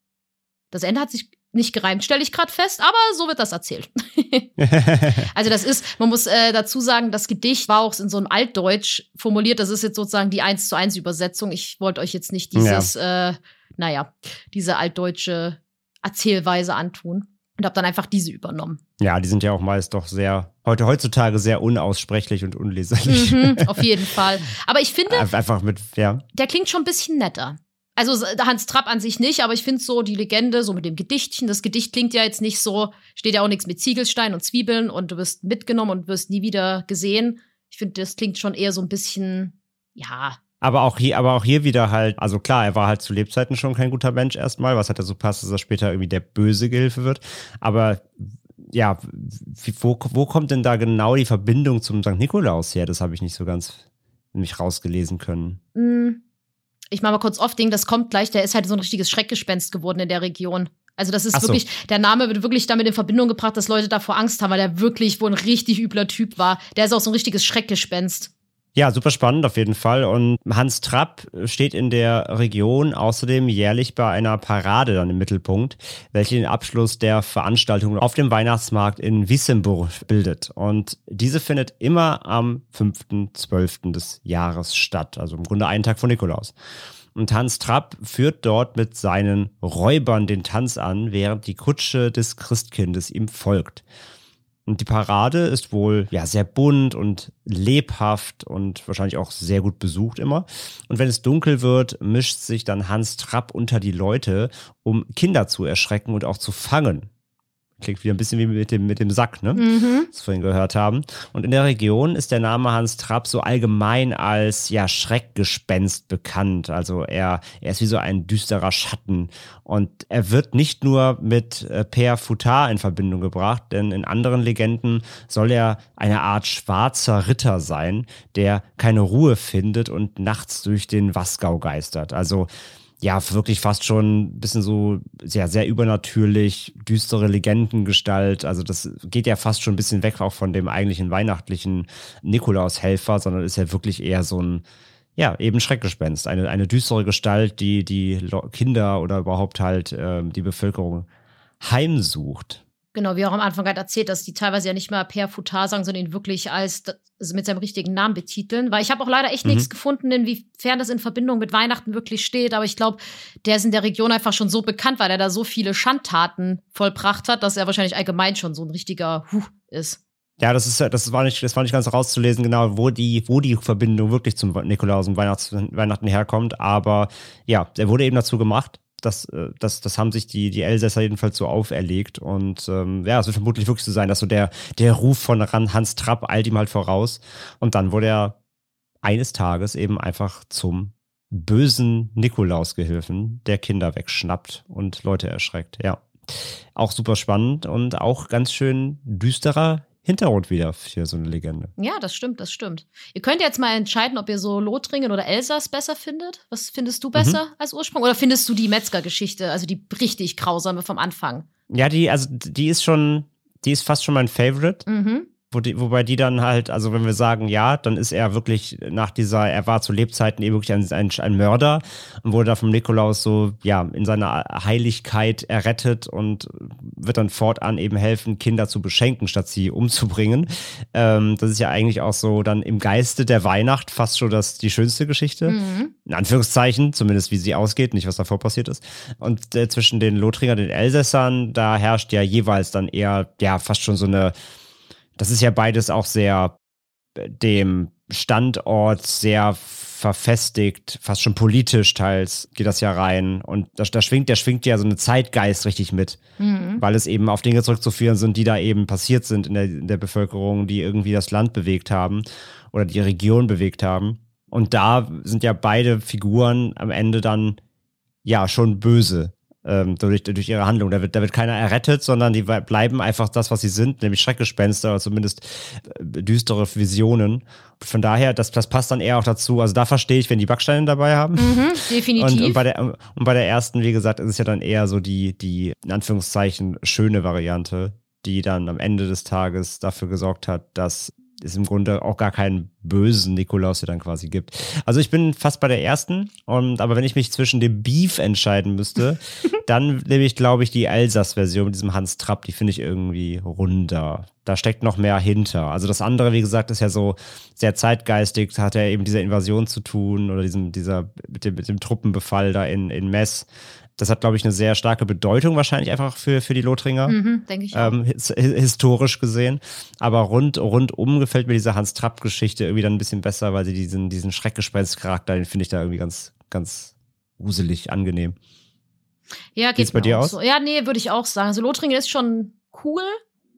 Das Ende hat sich nicht gereimt, stelle ich gerade fest, aber so wird das erzählt. *laughs* also das ist, man muss äh, dazu sagen, das Gedicht war auch in so einem Altdeutsch formuliert. Das ist jetzt sozusagen die 1 zu 1 Übersetzung. Ich wollte euch jetzt nicht dieses, ja. äh, naja, diese altdeutsche Erzählweise antun und habe dann einfach diese übernommen. Ja, die sind ja auch meist doch sehr, heute heutzutage sehr unaussprechlich und unleserlich. Mhm, *laughs* auf jeden Fall. Aber ich finde, einfach mit, ja. Der klingt schon ein bisschen netter. Also Hans Trapp an sich nicht, aber ich finde so die Legende, so mit dem Gedichtchen, das Gedicht klingt ja jetzt nicht so, steht ja auch nichts mit Ziegelstein und Zwiebeln und du wirst mitgenommen und wirst nie wieder gesehen. Ich finde, das klingt schon eher so ein bisschen, ja. Aber auch hier, aber auch hier wieder halt, also klar, er war halt zu Lebzeiten schon kein guter Mensch erstmal, was hat er so passt, dass er später irgendwie der böse Gehilfe wird. Aber ja, wo, wo kommt denn da genau die Verbindung zum St. Nikolaus her? Das habe ich nicht so ganz mich rausgelesen können. Mm ich mache mal kurz off Ding, das kommt gleich, der ist halt so ein richtiges Schreckgespenst geworden in der Region. Also das ist so. wirklich, der Name wird wirklich damit in Verbindung gebracht, dass Leute davor Angst haben, weil der wirklich wohl ein richtig übler Typ war. Der ist auch so ein richtiges Schreckgespenst. Ja, super spannend auf jeden Fall. Und Hans Trapp steht in der Region außerdem jährlich bei einer Parade dann im Mittelpunkt, welche den Abschluss der Veranstaltung auf dem Weihnachtsmarkt in Wissembourg bildet. Und diese findet immer am 5.12. des Jahres statt, also im Grunde einen Tag vor Nikolaus. Und Hans Trapp führt dort mit seinen Räubern den Tanz an, während die Kutsche des Christkindes ihm folgt. Und die Parade ist wohl ja sehr bunt und lebhaft und wahrscheinlich auch sehr gut besucht immer. Und wenn es dunkel wird, mischt sich dann Hans Trapp unter die Leute, um Kinder zu erschrecken und auch zu fangen. Klingt wieder ein bisschen wie mit dem, mit dem Sack, ne? Mhm. Was wir vorhin gehört haben. Und in der Region ist der Name Hans Trapp so allgemein als ja Schreckgespenst bekannt. Also er, er ist wie so ein düsterer Schatten. Und er wird nicht nur mit äh, Per Futar in Verbindung gebracht, denn in anderen Legenden soll er eine Art schwarzer Ritter sein, der keine Ruhe findet und nachts durch den Wasgau geistert. Also ja, wirklich fast schon ein bisschen so sehr, sehr übernatürlich, düstere Legendengestalt. Also das geht ja fast schon ein bisschen weg auch von dem eigentlichen weihnachtlichen Nikolaushelfer, sondern ist ja wirklich eher so ein, ja, eben Schreckgespenst. Eine, eine düstere Gestalt, die die Kinder oder überhaupt halt äh, die Bevölkerung heimsucht. Genau, wie auch am Anfang halt erzählt, dass die teilweise ja nicht mehr per Futar sagen, sondern ihn wirklich als also mit seinem richtigen Namen betiteln. Weil ich habe auch leider echt mhm. nichts gefunden, inwiefern das in Verbindung mit Weihnachten wirklich steht. Aber ich glaube, der ist in der Region einfach schon so bekannt, weil er da so viele Schandtaten vollbracht hat, dass er wahrscheinlich allgemein schon so ein richtiger Huh ist. Ja, das ist das war nicht, das war nicht ganz rauszulesen, genau, wo die, wo die Verbindung wirklich zum Nikolaus und Weihnachts, Weihnachten herkommt. Aber ja, er wurde eben dazu gemacht das, äh, das, das haben sich die, die Elsässer jedenfalls so auferlegt. Und ähm, ja, es wird vermutlich wirklich so sein, dass so der, der Ruf von Hans Trapp eilt ihm halt voraus. Und dann wurde er eines Tages eben einfach zum bösen Nikolausgehilfen, der Kinder wegschnappt und Leute erschreckt. Ja. Auch super spannend und auch ganz schön düsterer Hintergrund wieder für so eine Legende. Ja, das stimmt, das stimmt. Ihr könnt jetzt mal entscheiden, ob ihr so Lothringen oder Elsass besser findet. Was findest du besser Mhm. als Ursprung? Oder findest du die Metzger-Geschichte, also die richtig grausame vom Anfang? Ja, die, also die ist schon, die ist fast schon mein Favorite. Mhm. Wo die, wobei die dann halt, also wenn wir sagen, ja, dann ist er wirklich nach dieser, er war zu Lebzeiten eben wirklich ein, ein, ein Mörder und wurde da vom Nikolaus so, ja, in seiner Heiligkeit errettet und wird dann fortan eben helfen, Kinder zu beschenken, statt sie umzubringen. Ähm, das ist ja eigentlich auch so dann im Geiste der Weihnacht fast schon das, die schönste Geschichte. Mhm. In Anführungszeichen, zumindest wie sie ausgeht, nicht was davor passiert ist. Und äh, zwischen den Lothringer den Elsässern, da herrscht ja jeweils dann eher, ja, fast schon so eine, das ist ja beides auch sehr äh, dem Standort sehr verfestigt, fast schon politisch teils geht das ja rein. Und da, da schwingt, der schwingt ja so eine Zeitgeist richtig mit, Mhm. weil es eben auf Dinge zurückzuführen sind, die da eben passiert sind in der, in der Bevölkerung, die irgendwie das Land bewegt haben oder die Region bewegt haben. Und da sind ja beide Figuren am Ende dann ja schon böse ähm, durch, durch ihre Handlung. Da wird, da wird keiner errettet, sondern die bleiben einfach das, was sie sind, nämlich Schreckgespenster oder zumindest äh, düstere Visionen. Von daher, das, das passt dann eher auch dazu. Also da verstehe ich, wenn die Backsteine dabei haben. Mhm, definitiv. Und, und, bei der, und bei der ersten, wie gesagt, ist es ja dann eher so die, die, in Anführungszeichen, schöne Variante, die dann am Ende des Tages dafür gesorgt hat, dass es im Grunde auch gar keinen bösen Nikolaus hier dann quasi gibt. Also ich bin fast bei der ersten, und, aber wenn ich mich zwischen dem Beef entscheiden müsste, *laughs* dann nehme ich, glaube ich, die Elsass-Version mit diesem Hans Trapp, die finde ich irgendwie runder. Da steckt noch mehr hinter. Also das andere, wie gesagt, ist ja so sehr zeitgeistig, hat ja eben diese Invasion zu tun oder diesem, dieser, mit dem, mit dem Truppenbefall da in, in Mess. Das hat, glaube ich, eine sehr starke Bedeutung wahrscheinlich einfach für, für die Lothringer mhm, denke ich ähm, his historisch gesehen. Aber rund, rundum gefällt mir diese Hans-Trapp-Geschichte irgendwie dann ein bisschen besser, weil sie diesen, diesen Schreckgespenst-Charakter, den finde ich da irgendwie ganz, ganz gruselig, angenehm. Ja, geht Geht's bei dir auch aus? So. Ja, nee, würde ich auch sagen. Also Lothringen ist schon cool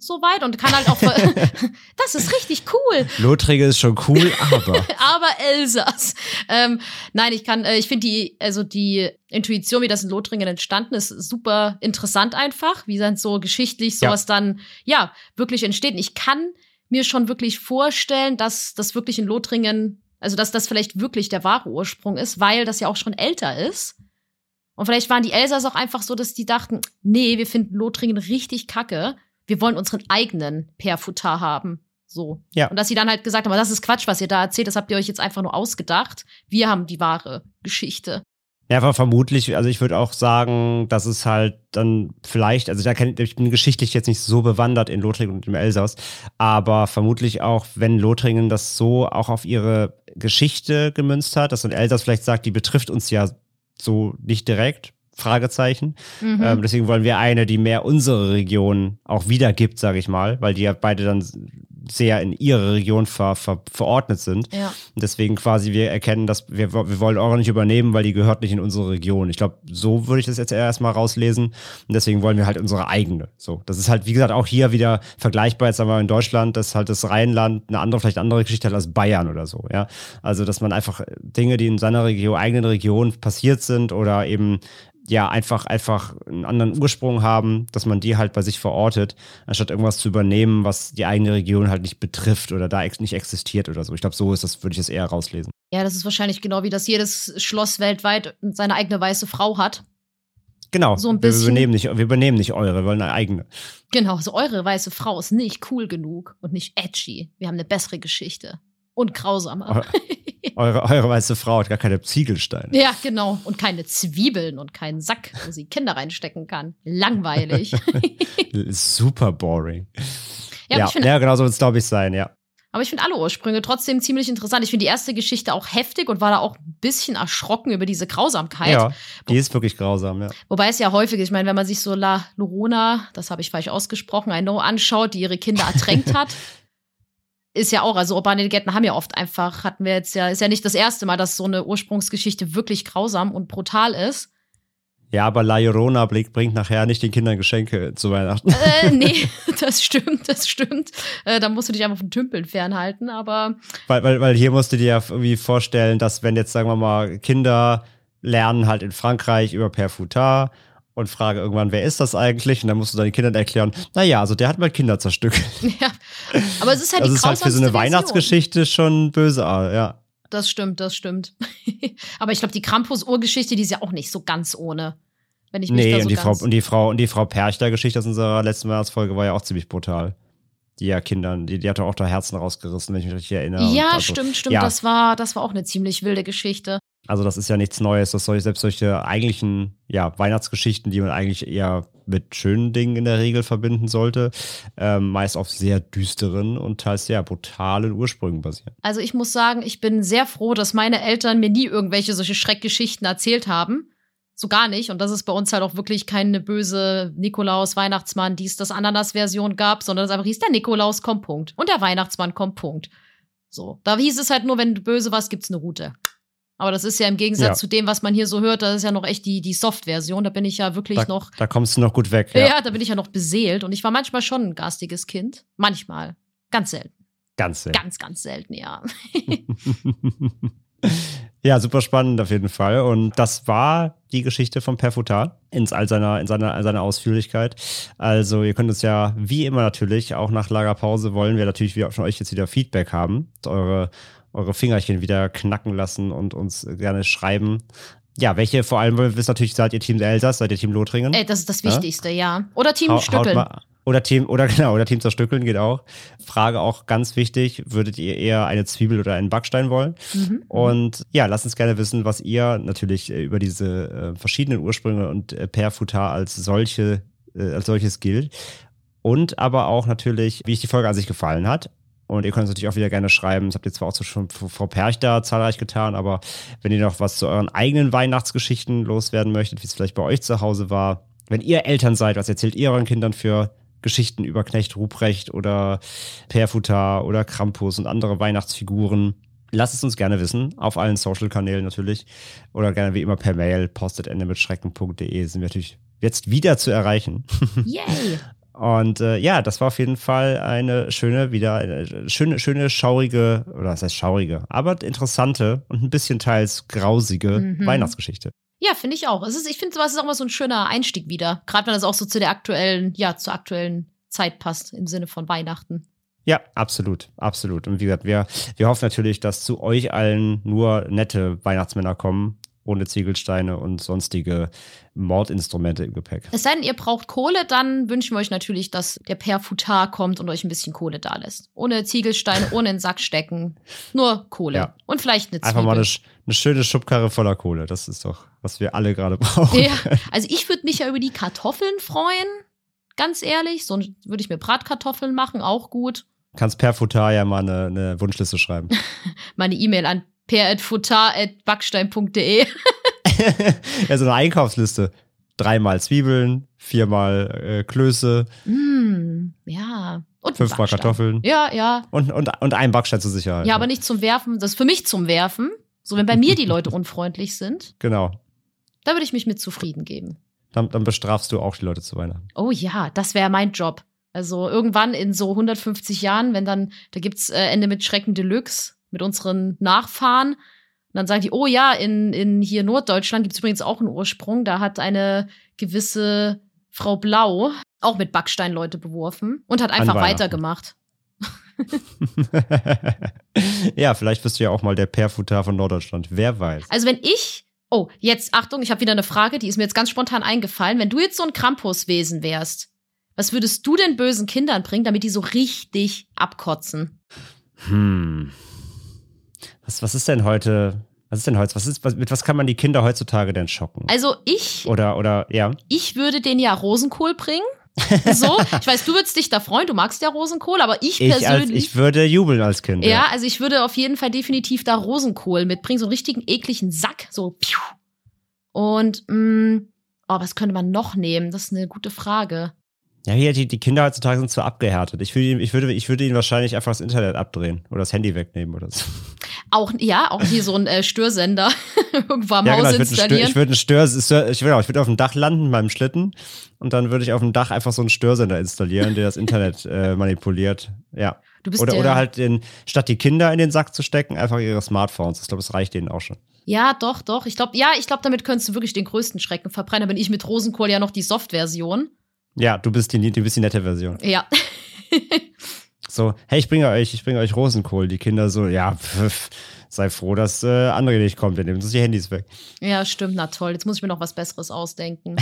soweit und kann halt auch. *laughs* *laughs* das ist richtig cool. Lothringe ist schon cool, aber. *laughs* Aber Elsass. Ähm, nein, ich kann, äh, ich finde die, also die Intuition, wie das in Lothringen entstanden ist, super interessant einfach, wie dann so geschichtlich Ja. sowas dann, ja, wirklich entsteht. Und ich kann mir schon wirklich vorstellen, dass das wirklich in Lothringen, also dass das vielleicht wirklich der wahre Ursprung ist, weil das ja auch schon älter ist. Und vielleicht waren die Elsass auch einfach so, dass die dachten, nee, wir finden Lothringen richtig kacke. Wir wollen unseren eigenen Perfutar haben. So. Ja. Und dass sie dann halt gesagt haben, das ist Quatsch, was ihr da erzählt, das habt ihr euch jetzt einfach nur ausgedacht. Wir haben die wahre Geschichte. Ja, aber vermutlich, also ich würde auch sagen, dass es halt dann vielleicht, also da kenn, ich bin geschichtlich jetzt nicht so bewandert in Lothringen und im Elsass, aber vermutlich auch, wenn Lothringen das so auch auf ihre Geschichte gemünzt hat, dass so ein Elsass vielleicht sagt, die betrifft uns ja so nicht direkt, Fragezeichen. Mhm. Ähm, deswegen wollen wir eine, die mehr unsere Region auch wiedergibt, sage ich mal, weil die ja beide dann sehr in ihre Region ver, ver, verordnet sind. ja. Und deswegen quasi wir erkennen, dass wir, wir wollen eure nicht übernehmen, weil die gehört nicht in unsere Region. Ich glaube, so würde ich das jetzt erstmal rauslesen. Und deswegen wollen wir halt unsere eigene. So, das ist halt, wie gesagt, auch hier wieder vergleichbar. Jetzt haben wir in Deutschland, dass halt das Rheinland eine andere, vielleicht andere Geschichte hat als Bayern oder so. Ja, also dass man einfach Dinge, die in seiner Region, eigenen Region passiert sind oder eben ja, einfach, einfach einen anderen Ursprung haben, dass man die halt bei sich verortet, anstatt irgendwas zu übernehmen, was die eigene Region halt nicht betrifft oder da ex nicht existiert oder so. Ich glaube, so ist das, würde ich das eher rauslesen. ja, das ist wahrscheinlich genau wie das jedes Schloss weltweit seine eigene weiße Frau hat. Genau. So ein wir, bisschen- übernehmen nicht, wir übernehmen nicht eure, wir wollen eine eigene. Genau, so eure weiße Frau ist nicht cool genug und nicht edgy. Wir haben eine bessere Geschichte. Und grausamer. Eure, eure weiße Frau hat gar keine Ziegelsteine. Ja, genau. Und keine Zwiebeln und keinen Sack, wo sie Kinder reinstecken kann. Langweilig. *laughs* Super boring. Ja, Ja, ich finde ja genau so wird es, glaube ich, sein, ja. Aber ich finde alle Ursprünge trotzdem ziemlich interessant. Ich finde die erste Geschichte auch heftig und war da auch ein bisschen erschrocken über diese Grausamkeit. Ja, die ist wirklich grausam, ja. Wobei es ja häufig, ich meine, wenn man sich so La Lorona, das habe ich falsch ausgesprochen, I know, anschaut, die ihre Kinder ertränkt hat, *laughs* ist ja auch, also urbane Legenden haben ja oft einfach, hatten wir jetzt ja, ist ja nicht das erste Mal, dass so eine Ursprungsgeschichte wirklich grausam und brutal ist. Ja, aber La Llorona bringt, nachher nicht den Kindern Geschenke zu Weihnachten. Äh, *laughs* nee, *laughs* das stimmt, das stimmt. Äh, da musst du dich einfach von Tümpeln fernhalten, aber Weil, weil, weil hier musst du dir ja irgendwie vorstellen, dass wenn jetzt, sagen wir mal, Kinder lernen halt in Frankreich über Perfutar und frage irgendwann, wer ist das eigentlich? Und dann musst du deinen Kindern erklären, naja, also der hat mal Kinder zerstückelt. *laughs* Ja. Aber es ist halt Also die es ist halt für so eine Version. Weihnachtsgeschichte schon böse, ah, ja. Das stimmt, das stimmt. *laughs* Aber ich glaube, die Krampus-Urgeschichte, die ist ja auch nicht so ganz ohne. Wenn ich mich Nee, da und so die Frau, und die Frau, und die Frau Perchler-Geschichte aus unserer letzten Weihnachtsfolge war ja auch ziemlich brutal. Die ja Kindern, die, die hat auch da Herzen rausgerissen, wenn ich mich richtig erinnere. Und Ja, also, stimmt, stimmt. ja. Das, war, das war auch eine ziemlich wilde Geschichte. Also das ist ja nichts Neues, dass solche, selbst solche eigentlichen ja, Weihnachtsgeschichten, die man eigentlich eher mit schönen Dingen in der Regel verbinden sollte, ähm, meist auf sehr düsteren und teils sehr brutalen Ursprüngen basieren. Also ich muss sagen, ich bin sehr froh, dass meine Eltern mir nie irgendwelche solche Schreckgeschichten erzählt haben. So gar nicht. Und dass es bei uns halt auch wirklich keine böse Nikolaus, Weihnachtsmann, dies, das Ananas-Version gab, sondern es einfach hieß, der Nikolaus kommt Punkt. Und der Weihnachtsmann kommt Punkt. So. Da hieß es halt nur, wenn du böse warst, gibt's eine Route. Aber das ist ja im Gegensatz Ja. zu dem, was man hier so hört, das ist ja noch echt die, die Soft-Version. Da bin ich ja wirklich Da, noch, da kommst du noch gut weg. ja. Ja, da bin ich ja noch beseelt. Und ich war manchmal schon ein garstiges Kind. Manchmal. Ganz selten. ganz sehr. Ganz, ganz selten, ja. *laughs* ja, super spannend auf jeden Fall. Und das war die Geschichte von Perfutar in all seiner, in seiner, in seiner Ausführlichkeit. Also ihr könnt uns ja wie immer natürlich, auch nach Lagerpause wollen wir natürlich wieder von euch jetzt wieder Feedback haben. Eure, eure Fingerchen wieder knacken lassen und uns gerne schreiben. Ja, welche vor allem, wollen wir wissen natürlich, seid ihr Team Elsass, seid ihr Team Lothringen? Ey, das ist das Ja? Wichtigste, ja. Oder Team haut Stückeln. Oder Team, oder *laughs* genau, oder Team zerstückeln geht auch. Frage auch ganz wichtig, würdet ihr eher eine Zwiebel oder einen Backstein wollen? Mhm. Und ja, lasst uns gerne wissen, was ihr natürlich äh, über diese äh, verschiedenen Ursprünge und äh, Per Futar als solche, äh, als solches gilt. Und aber auch natürlich, wie euch die Folge an sich gefallen hat. Und ihr könnt uns natürlich auch wieder gerne schreiben. Das habt ihr zwar auch schon Frau Perch da zahlreich getan, aber wenn ihr noch was zu euren eigenen Weihnachtsgeschichten loswerden möchtet, wie es vielleicht bei euch zu Hause war, wenn ihr Eltern seid, was erzählt ihr euren Kindern für Geschichten über Knecht Ruprecht oder Perfutar oder Krampus und andere Weihnachtsfiguren? Lasst es uns gerne wissen, auf allen Social-Kanälen natürlich. Oder gerne wie immer per Mail, postetende-mit-schrecken.de sind wir natürlich jetzt wieder zu erreichen. Yay! *laughs* Und äh, ja, das war auf jeden Fall eine schöne, wieder eine schöne, schöne, schaurige, oder was heißt schaurige, aber interessante und ein bisschen teils grausige Mhm. Weihnachtsgeschichte. Ja, finde ich auch. Es ist, ich finde, sowas ist auch mal so ein schöner Einstieg wieder. Gerade wenn das auch so zu der aktuellen, ja, zur aktuellen Zeit passt, im Sinne von Weihnachten. Ja, absolut, absolut. Und wie gesagt, wir, wir hoffen natürlich, dass zu euch allen nur nette Weihnachtsmänner kommen, ohne Ziegelsteine und sonstige Mordinstrumente im Gepäck. Es sei denn, ihr braucht Kohle, dann wünschen wir euch natürlich, dass der Perfutar kommt und euch ein bisschen Kohle da lässt. Ohne Ziegelsteine, *laughs* ohne in den Sack stecken. Nur Kohle. Ja. Und vielleicht eine Zwiebel. Einfach mal eine, eine schöne Schubkarre voller Kohle. Das ist doch, was wir alle gerade brauchen. Ja, *laughs* also ich würde mich ja über die Kartoffeln freuen. Ganz ehrlich. So würde ich mir Bratkartoffeln machen, auch gut. Kannst per Futar ja mal eine, eine Wunschliste schreiben. *laughs* Meine E-Mail an per.futar.backstein.de. *laughs* ja, so eine Einkaufsliste. Dreimal Zwiebeln, viermal äh, Klöße, Mm, ja. Und fünfmal. Kartoffeln Ja, ja. und, und, und ein Backstein zur Sicherheit. Ja, aber nicht zum Werfen. Das ist für mich zum Werfen. So, wenn bei mir die Leute *laughs* unfreundlich sind, Genau. da würde ich mich mit zufrieden geben. Dann, dann bestrafst du auch die Leute zu Weihnachten. Oh ja, das wäre mein Job. Also irgendwann in so 150 Jahren, wenn dann, da gibt's äh, Ende mit Schrecken Deluxe mit unseren Nachfahren. Und dann sagen die, oh ja, in, in hier Norddeutschland gibt's übrigens auch einen Ursprung. Da hat eine gewisse Frau Blau auch mit Backstein Leute beworfen und hat einfach weitergemacht. *laughs* ja, vielleicht bist du ja auch mal der Perfutar von Norddeutschland. Wer weiß. Also wenn ich, oh, jetzt Achtung, ich habe wieder eine Frage, die ist mir jetzt ganz spontan eingefallen. Wenn du jetzt so ein Krampuswesen wärst, was würdest du den bösen Kindern bringen, damit die so richtig abkotzen? Hm. Was, was ist denn heute? Was ist denn heute? Was ist, was, mit was kann man die Kinder heutzutage denn schocken? Also ich, Oder, oder, ja. ich würde den ja Rosenkohl bringen. So, ich weiß, du würdest dich da freuen, du magst ja Rosenkohl, aber ich Ich, als, persönlich. ich würde jubeln als Kind. ja, also ich würde auf jeden Fall definitiv da Rosenkohl mitbringen, so einen richtigen ekligen Sack, so. Und, mh, oh, was könnte man noch nehmen? Das ist eine gute Frage. Ja, hier, die, die Kinder heutzutage sind zu abgehärtet. Ich würde, ihm- ich, würde, ich würde ihnen wahrscheinlich einfach das Internet abdrehen oder das Handy wegnehmen oder so. Auch, ja, auch hier so ein äh, Störsender *laughs* irgendwo am ja, Haus genau. Ich würde einen Stör, installieren. ich würde einen Stör, ich, würde, ich würde auf dem Dach landen mit meinem Schlitten und dann würde ich auf dem Dach einfach so einen Störsender installieren, der das Internet äh, manipuliert. Ja. Du bist Oder, der, oder halt den, statt die Kinder in den Sack zu stecken, einfach ihre Smartphones. Ich glaube, das reicht denen auch schon. Ja, doch, doch. Ich glaube, ja, ich glaube, damit könntest du wirklich den größten Schrecken verbrennen. Da bin ich mit Rosenkohl ja noch die Soft-Version. Ja, du bist die, du bist die nette Version. Ja. *laughs* So, hey, ich bringe euch, ich bringe euch Rosenkohl. Die Kinder so, ja, pf, sei froh, dass äh, André nicht kommt. Wir nehmen uns die Handys weg. ja, stimmt, na toll. Jetzt muss ich mir noch was Besseres ausdenken.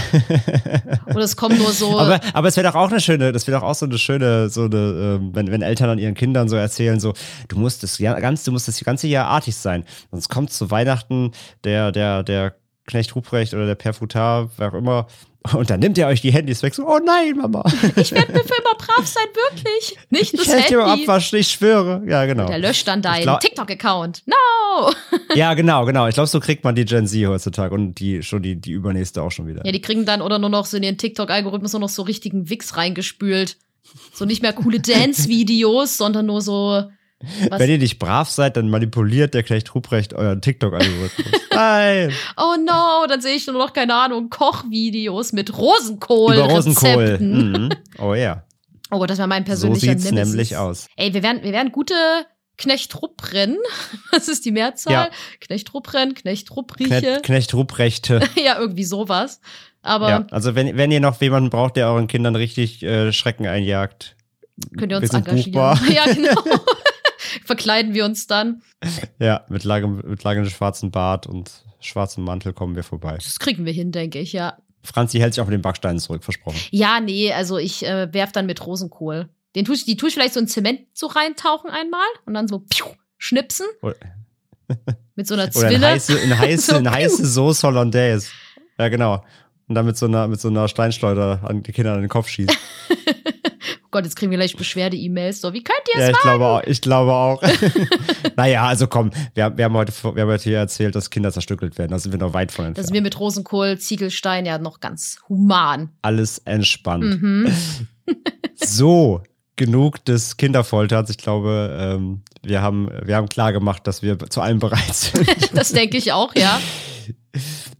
*laughs* Oder es kommt nur so. Aber, aber es wäre doch auch eine schöne, das wäre doch auch so eine schöne, so eine, ähm, wenn, wenn Eltern an ihren Kindern so erzählen, so, du musst das ganz, du musst das ganze Jahr artig sein. Sonst kommt zu Weihnachten der, der, der Knecht Ruprecht oder der Perfutar, wer auch immer, und dann nimmt ihr euch die Handys weg. So, oh nein, Mama. ich werde mir für immer brav sein, wirklich. Nicht das Ich helfe dir Handy. Abwaschen, ich schwöre. Ja, genau. Der löscht dann deinen TikTok-Account. No! *laughs* Ja, genau, genau. Ich glaube, so kriegt man die Gen Z heutzutage und die schon die, die übernächste auch schon wieder. Ja, die kriegen dann oder nur noch so in ihren TikTok-Algorithmus nur noch so richtigen Wix reingespült. So nicht mehr coole *laughs* Dance-Videos, sondern nur so. Was? Wenn ihr nicht brav seid, dann manipuliert der Knecht Ruprecht euren TikTok-Algorithmus. *laughs* Nein! Oh no, dann sehe ich nur noch, keine Ahnung, Kochvideos mit Rosenkohl. Über Rosenkohl. Mhm. Oh ja. Oh, das wäre mein So persönlicher sieht's Nemesis. nämlich aus. Ey, wir wären, wir wären gute Knecht-Rupp-Rennen. Was *laughs* ist die Mehrzahl? Ja. Knecht-Rupp-Rennen, Knecht-Rupp-Rieche. Knecht, Knecht Ruprechte. *laughs* ja, irgendwie sowas. Aber Ja, also wenn, wenn ihr noch jemanden braucht, der euren Kindern richtig äh, Schrecken einjagt, könnt ihr uns engagieren. buchbar. Ja, genau. Verkleiden wir uns dann. Ja, mit langem, mit langem schwarzen Bart und schwarzem Mantel kommen wir vorbei. Das kriegen wir hin, denke ich, ja. Franzi hält sich auch mit den Backsteinen zurück, versprochen. Ja, nee, also ich äh, werf dann mit Rosenkohl. Den tue ich, die tue ich vielleicht so in Zement so reintauchen einmal und dann so piu, schnipsen Oder, *laughs* mit so einer *laughs* oder in Zwille. heiße, in heiße, *laughs* So, in heiße Sauce Hollandaise. Ja, genau. Und dann mit so einer, mit so einer Steinschleuder an die Kinder an den Kopf schießt. Gott, jetzt kriegen wir gleich Beschwerde-E-Mails. So, wie könnt ihr es Ja, ich glaube auch. Ich glaube auch. *laughs* naja, also komm, wir, wir, haben heute, wir haben heute hier erzählt, dass Kinder zerstückelt werden. Da sind wir noch weit von Das entfernt. sind wir mit Rosenkohl, Ziegelstein ja noch ganz human. Alles entspannt. Mhm. *laughs* *laughs* So, genug des Kinderfolterns. Ich glaube, ähm, wir, haben, wir haben klar gemacht, dass wir zu allem bereit sind. Das denke ich auch, ja.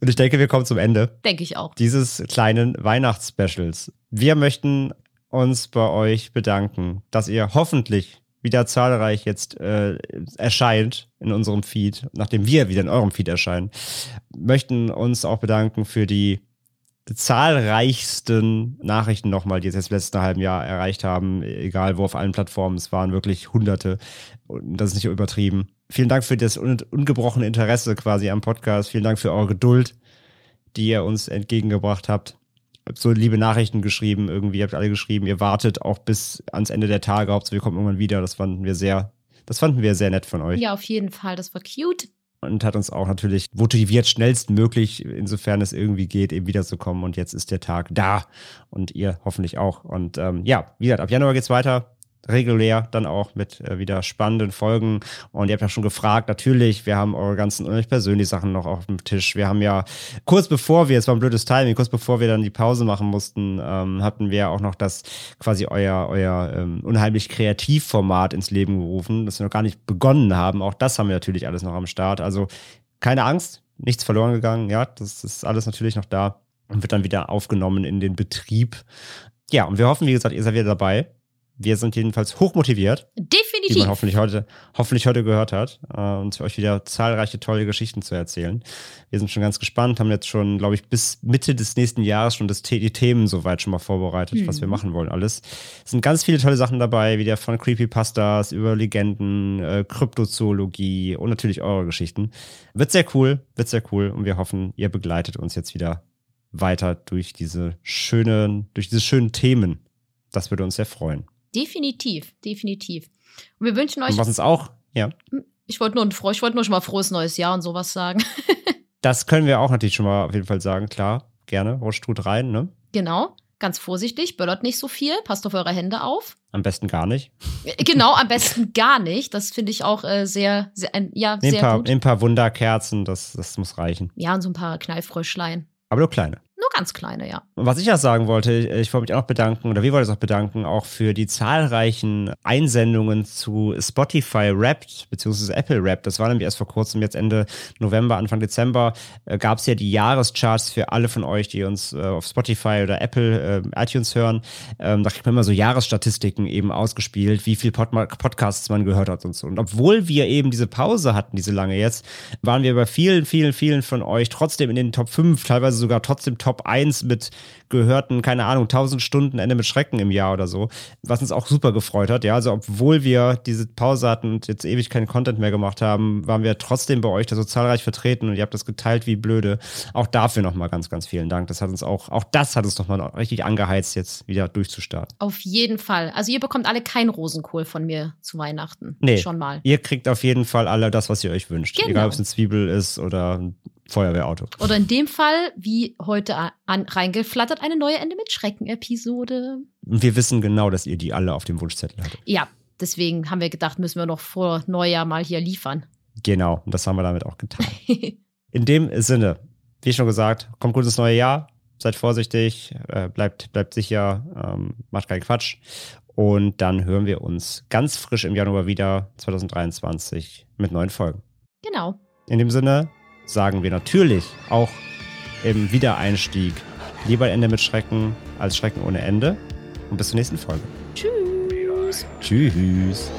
Und ich denke, wir kommen zum Ende Denke ich auch. dieses kleinen Weihnachtsspecials. Wir möchten uns bei euch bedanken, dass ihr hoffentlich wieder zahlreich jetzt äh, erscheint in unserem Feed, nachdem wir wieder in eurem Feed erscheinen. Möchten uns auch bedanken für die zahlreichsten Nachrichten nochmal, die jetzt das letzte halben Jahr erreicht haben, egal wo auf allen Plattformen, es waren wirklich hunderte und das ist nicht übertrieben. Vielen Dank für das un ungebrochene Interesse quasi am Podcast, vielen Dank für eure Geduld, die ihr uns entgegengebracht habt. Habt So liebe Nachrichten geschrieben, irgendwie ihr habt alle geschrieben, ihr wartet auch bis ans Ende der Tage, Hauptsache wir kommen irgendwann wieder, das fanden wir sehr, das fanden wir sehr nett von euch Ja, auf jeden Fall. Das war cute. und hat uns auch natürlich motiviert, schnellstmöglich, insofern es irgendwie geht, eben wiederzukommen. Und jetzt ist der Tag da und ihr hoffentlich auch. Und ähm, ja, wie gesagt, ab Januar geht's weiter. Regulär dann auch mit äh, wieder spannenden Folgen. Und ihr habt ja schon gefragt, natürlich, wir haben eure ganzen euch persönlichen Sachen noch auf dem Tisch. Wir haben ja kurz bevor wir, es war ein blödes Timing, kurz bevor wir dann die Pause machen mussten, ähm, hatten wir auch noch das quasi euer, euer ähm, unheimlich Kreativformat ins Leben gerufen, das wir noch gar nicht begonnen haben. Auch das haben wir natürlich alles noch am Start. Also keine Angst, nichts verloren gegangen. Ja, das ist alles natürlich noch da und wird dann wieder aufgenommen in den Betrieb. Ja, und wir hoffen, wie gesagt, ihr seid wieder dabei. Wir sind jedenfalls hochmotiviert, wie Definitiv. man hoffentlich heute, hoffentlich heute gehört hat, äh, und für euch wieder zahlreiche tolle Geschichten zu erzählen. Wir sind schon ganz gespannt, haben jetzt schon, glaube ich, bis Mitte des nächsten Jahres schon das, die Themen soweit schon mal vorbereitet, was wir machen wollen alles. Es sind ganz viele tolle Sachen dabei, wieder von Creepypastas über Legenden, äh, Kryptozoologie und natürlich eure Geschichten. Wird sehr cool, wird sehr cool und wir hoffen, ihr begleitet uns jetzt wieder weiter durch diese schönen, durch diese schönen Themen. Das würde uns sehr freuen. Definitiv. Definitiv. Und wir wünschen euch, Und was uns auch, ja, ich wollte nur, ein froh- ich wollte nur schon mal frohes neues Jahr und sowas sagen. *laughs* das können wir auch natürlich schon mal auf jeden Fall sagen, klar, gerne, rutscht gut rein, ne? genau. Ganz vorsichtig, böllert nicht so viel, passt auf eure Hände auf. Am besten gar nicht. Äh, Genau, am besten gar nicht. Das finde ich auch äh, sehr, sehr, ein, ja, ein sehr paar, gut. ein paar Wunderkerzen, das, das muss reichen. Ja, und so ein paar Kneifröschlein. Aber nur kleine. Nur ganz kleine, ja. Was ich ja sagen wollte, ich wollte mich auch noch bedanken, oder wir wollen uns auch bedanken, auch für die zahlreichen Einsendungen zu Spotify Wrapped, beziehungsweise Apple Wrapped. Das war nämlich erst vor kurzem, jetzt Ende November, Anfang Dezember, äh, gab es ja die Jahrescharts für alle von euch, die uns äh, auf Spotify oder Apple äh, iTunes hören. Ähm, da kriegt man immer so Jahresstatistiken eben ausgespielt, wie viel Pod Podcasts man gehört hat und so. Und obwohl wir eben diese Pause hatten, diese lange jetzt, waren wir bei vielen, vielen, vielen von euch trotzdem in den Top 5, teilweise sogar trotzdem Top 1 mit gehörten, keine Ahnung, 1000 Stunden Ende mit Schrecken im Jahr oder so, was uns auch super gefreut hat. Ja, also obwohl wir diese Pause hatten und jetzt ewig keinen Content mehr gemacht haben, waren wir trotzdem bei euch da so zahlreich vertreten und ihr habt das geteilt wie blöde. Auch dafür nochmal ganz, ganz vielen Dank. Das hat uns auch, auch das hat uns nochmal richtig angeheizt, jetzt wieder durchzustarten. Auf jeden Fall. Also ihr bekommt alle kein Rosenkohl von mir zu Weihnachten. Nee. Schon mal. Ihr kriegt auf jeden Fall alle das, was ihr euch wünscht. Genau. Egal, ob es eine Zwiebel ist oder ein Feuerwehrauto. Oder in dem Fall, wie heute an, reingeflattert, eine neue Ende mit Schrecken-Episode. Und wir wissen genau, dass ihr die alle auf dem Wunschzettel hattet. Ja, deswegen haben wir gedacht, müssen wir noch vor Neujahr mal hier liefern. Genau, und das haben wir damit auch getan. *laughs* In dem Sinne, wie schon gesagt, kommt gutes neue Jahr. Seid vorsichtig, äh, bleibt, bleibt sicher, ähm, macht keinen Quatsch. Und dann hören wir uns ganz frisch im Januar wieder, 2023, mit neuen Folgen. genau. In dem Sinne sagen wir natürlich auch im Wiedereinstieg lieber Ende mit Schrecken als Schrecken ohne Ende. Und bis zur nächsten Folge. Tschüss. Tschüss.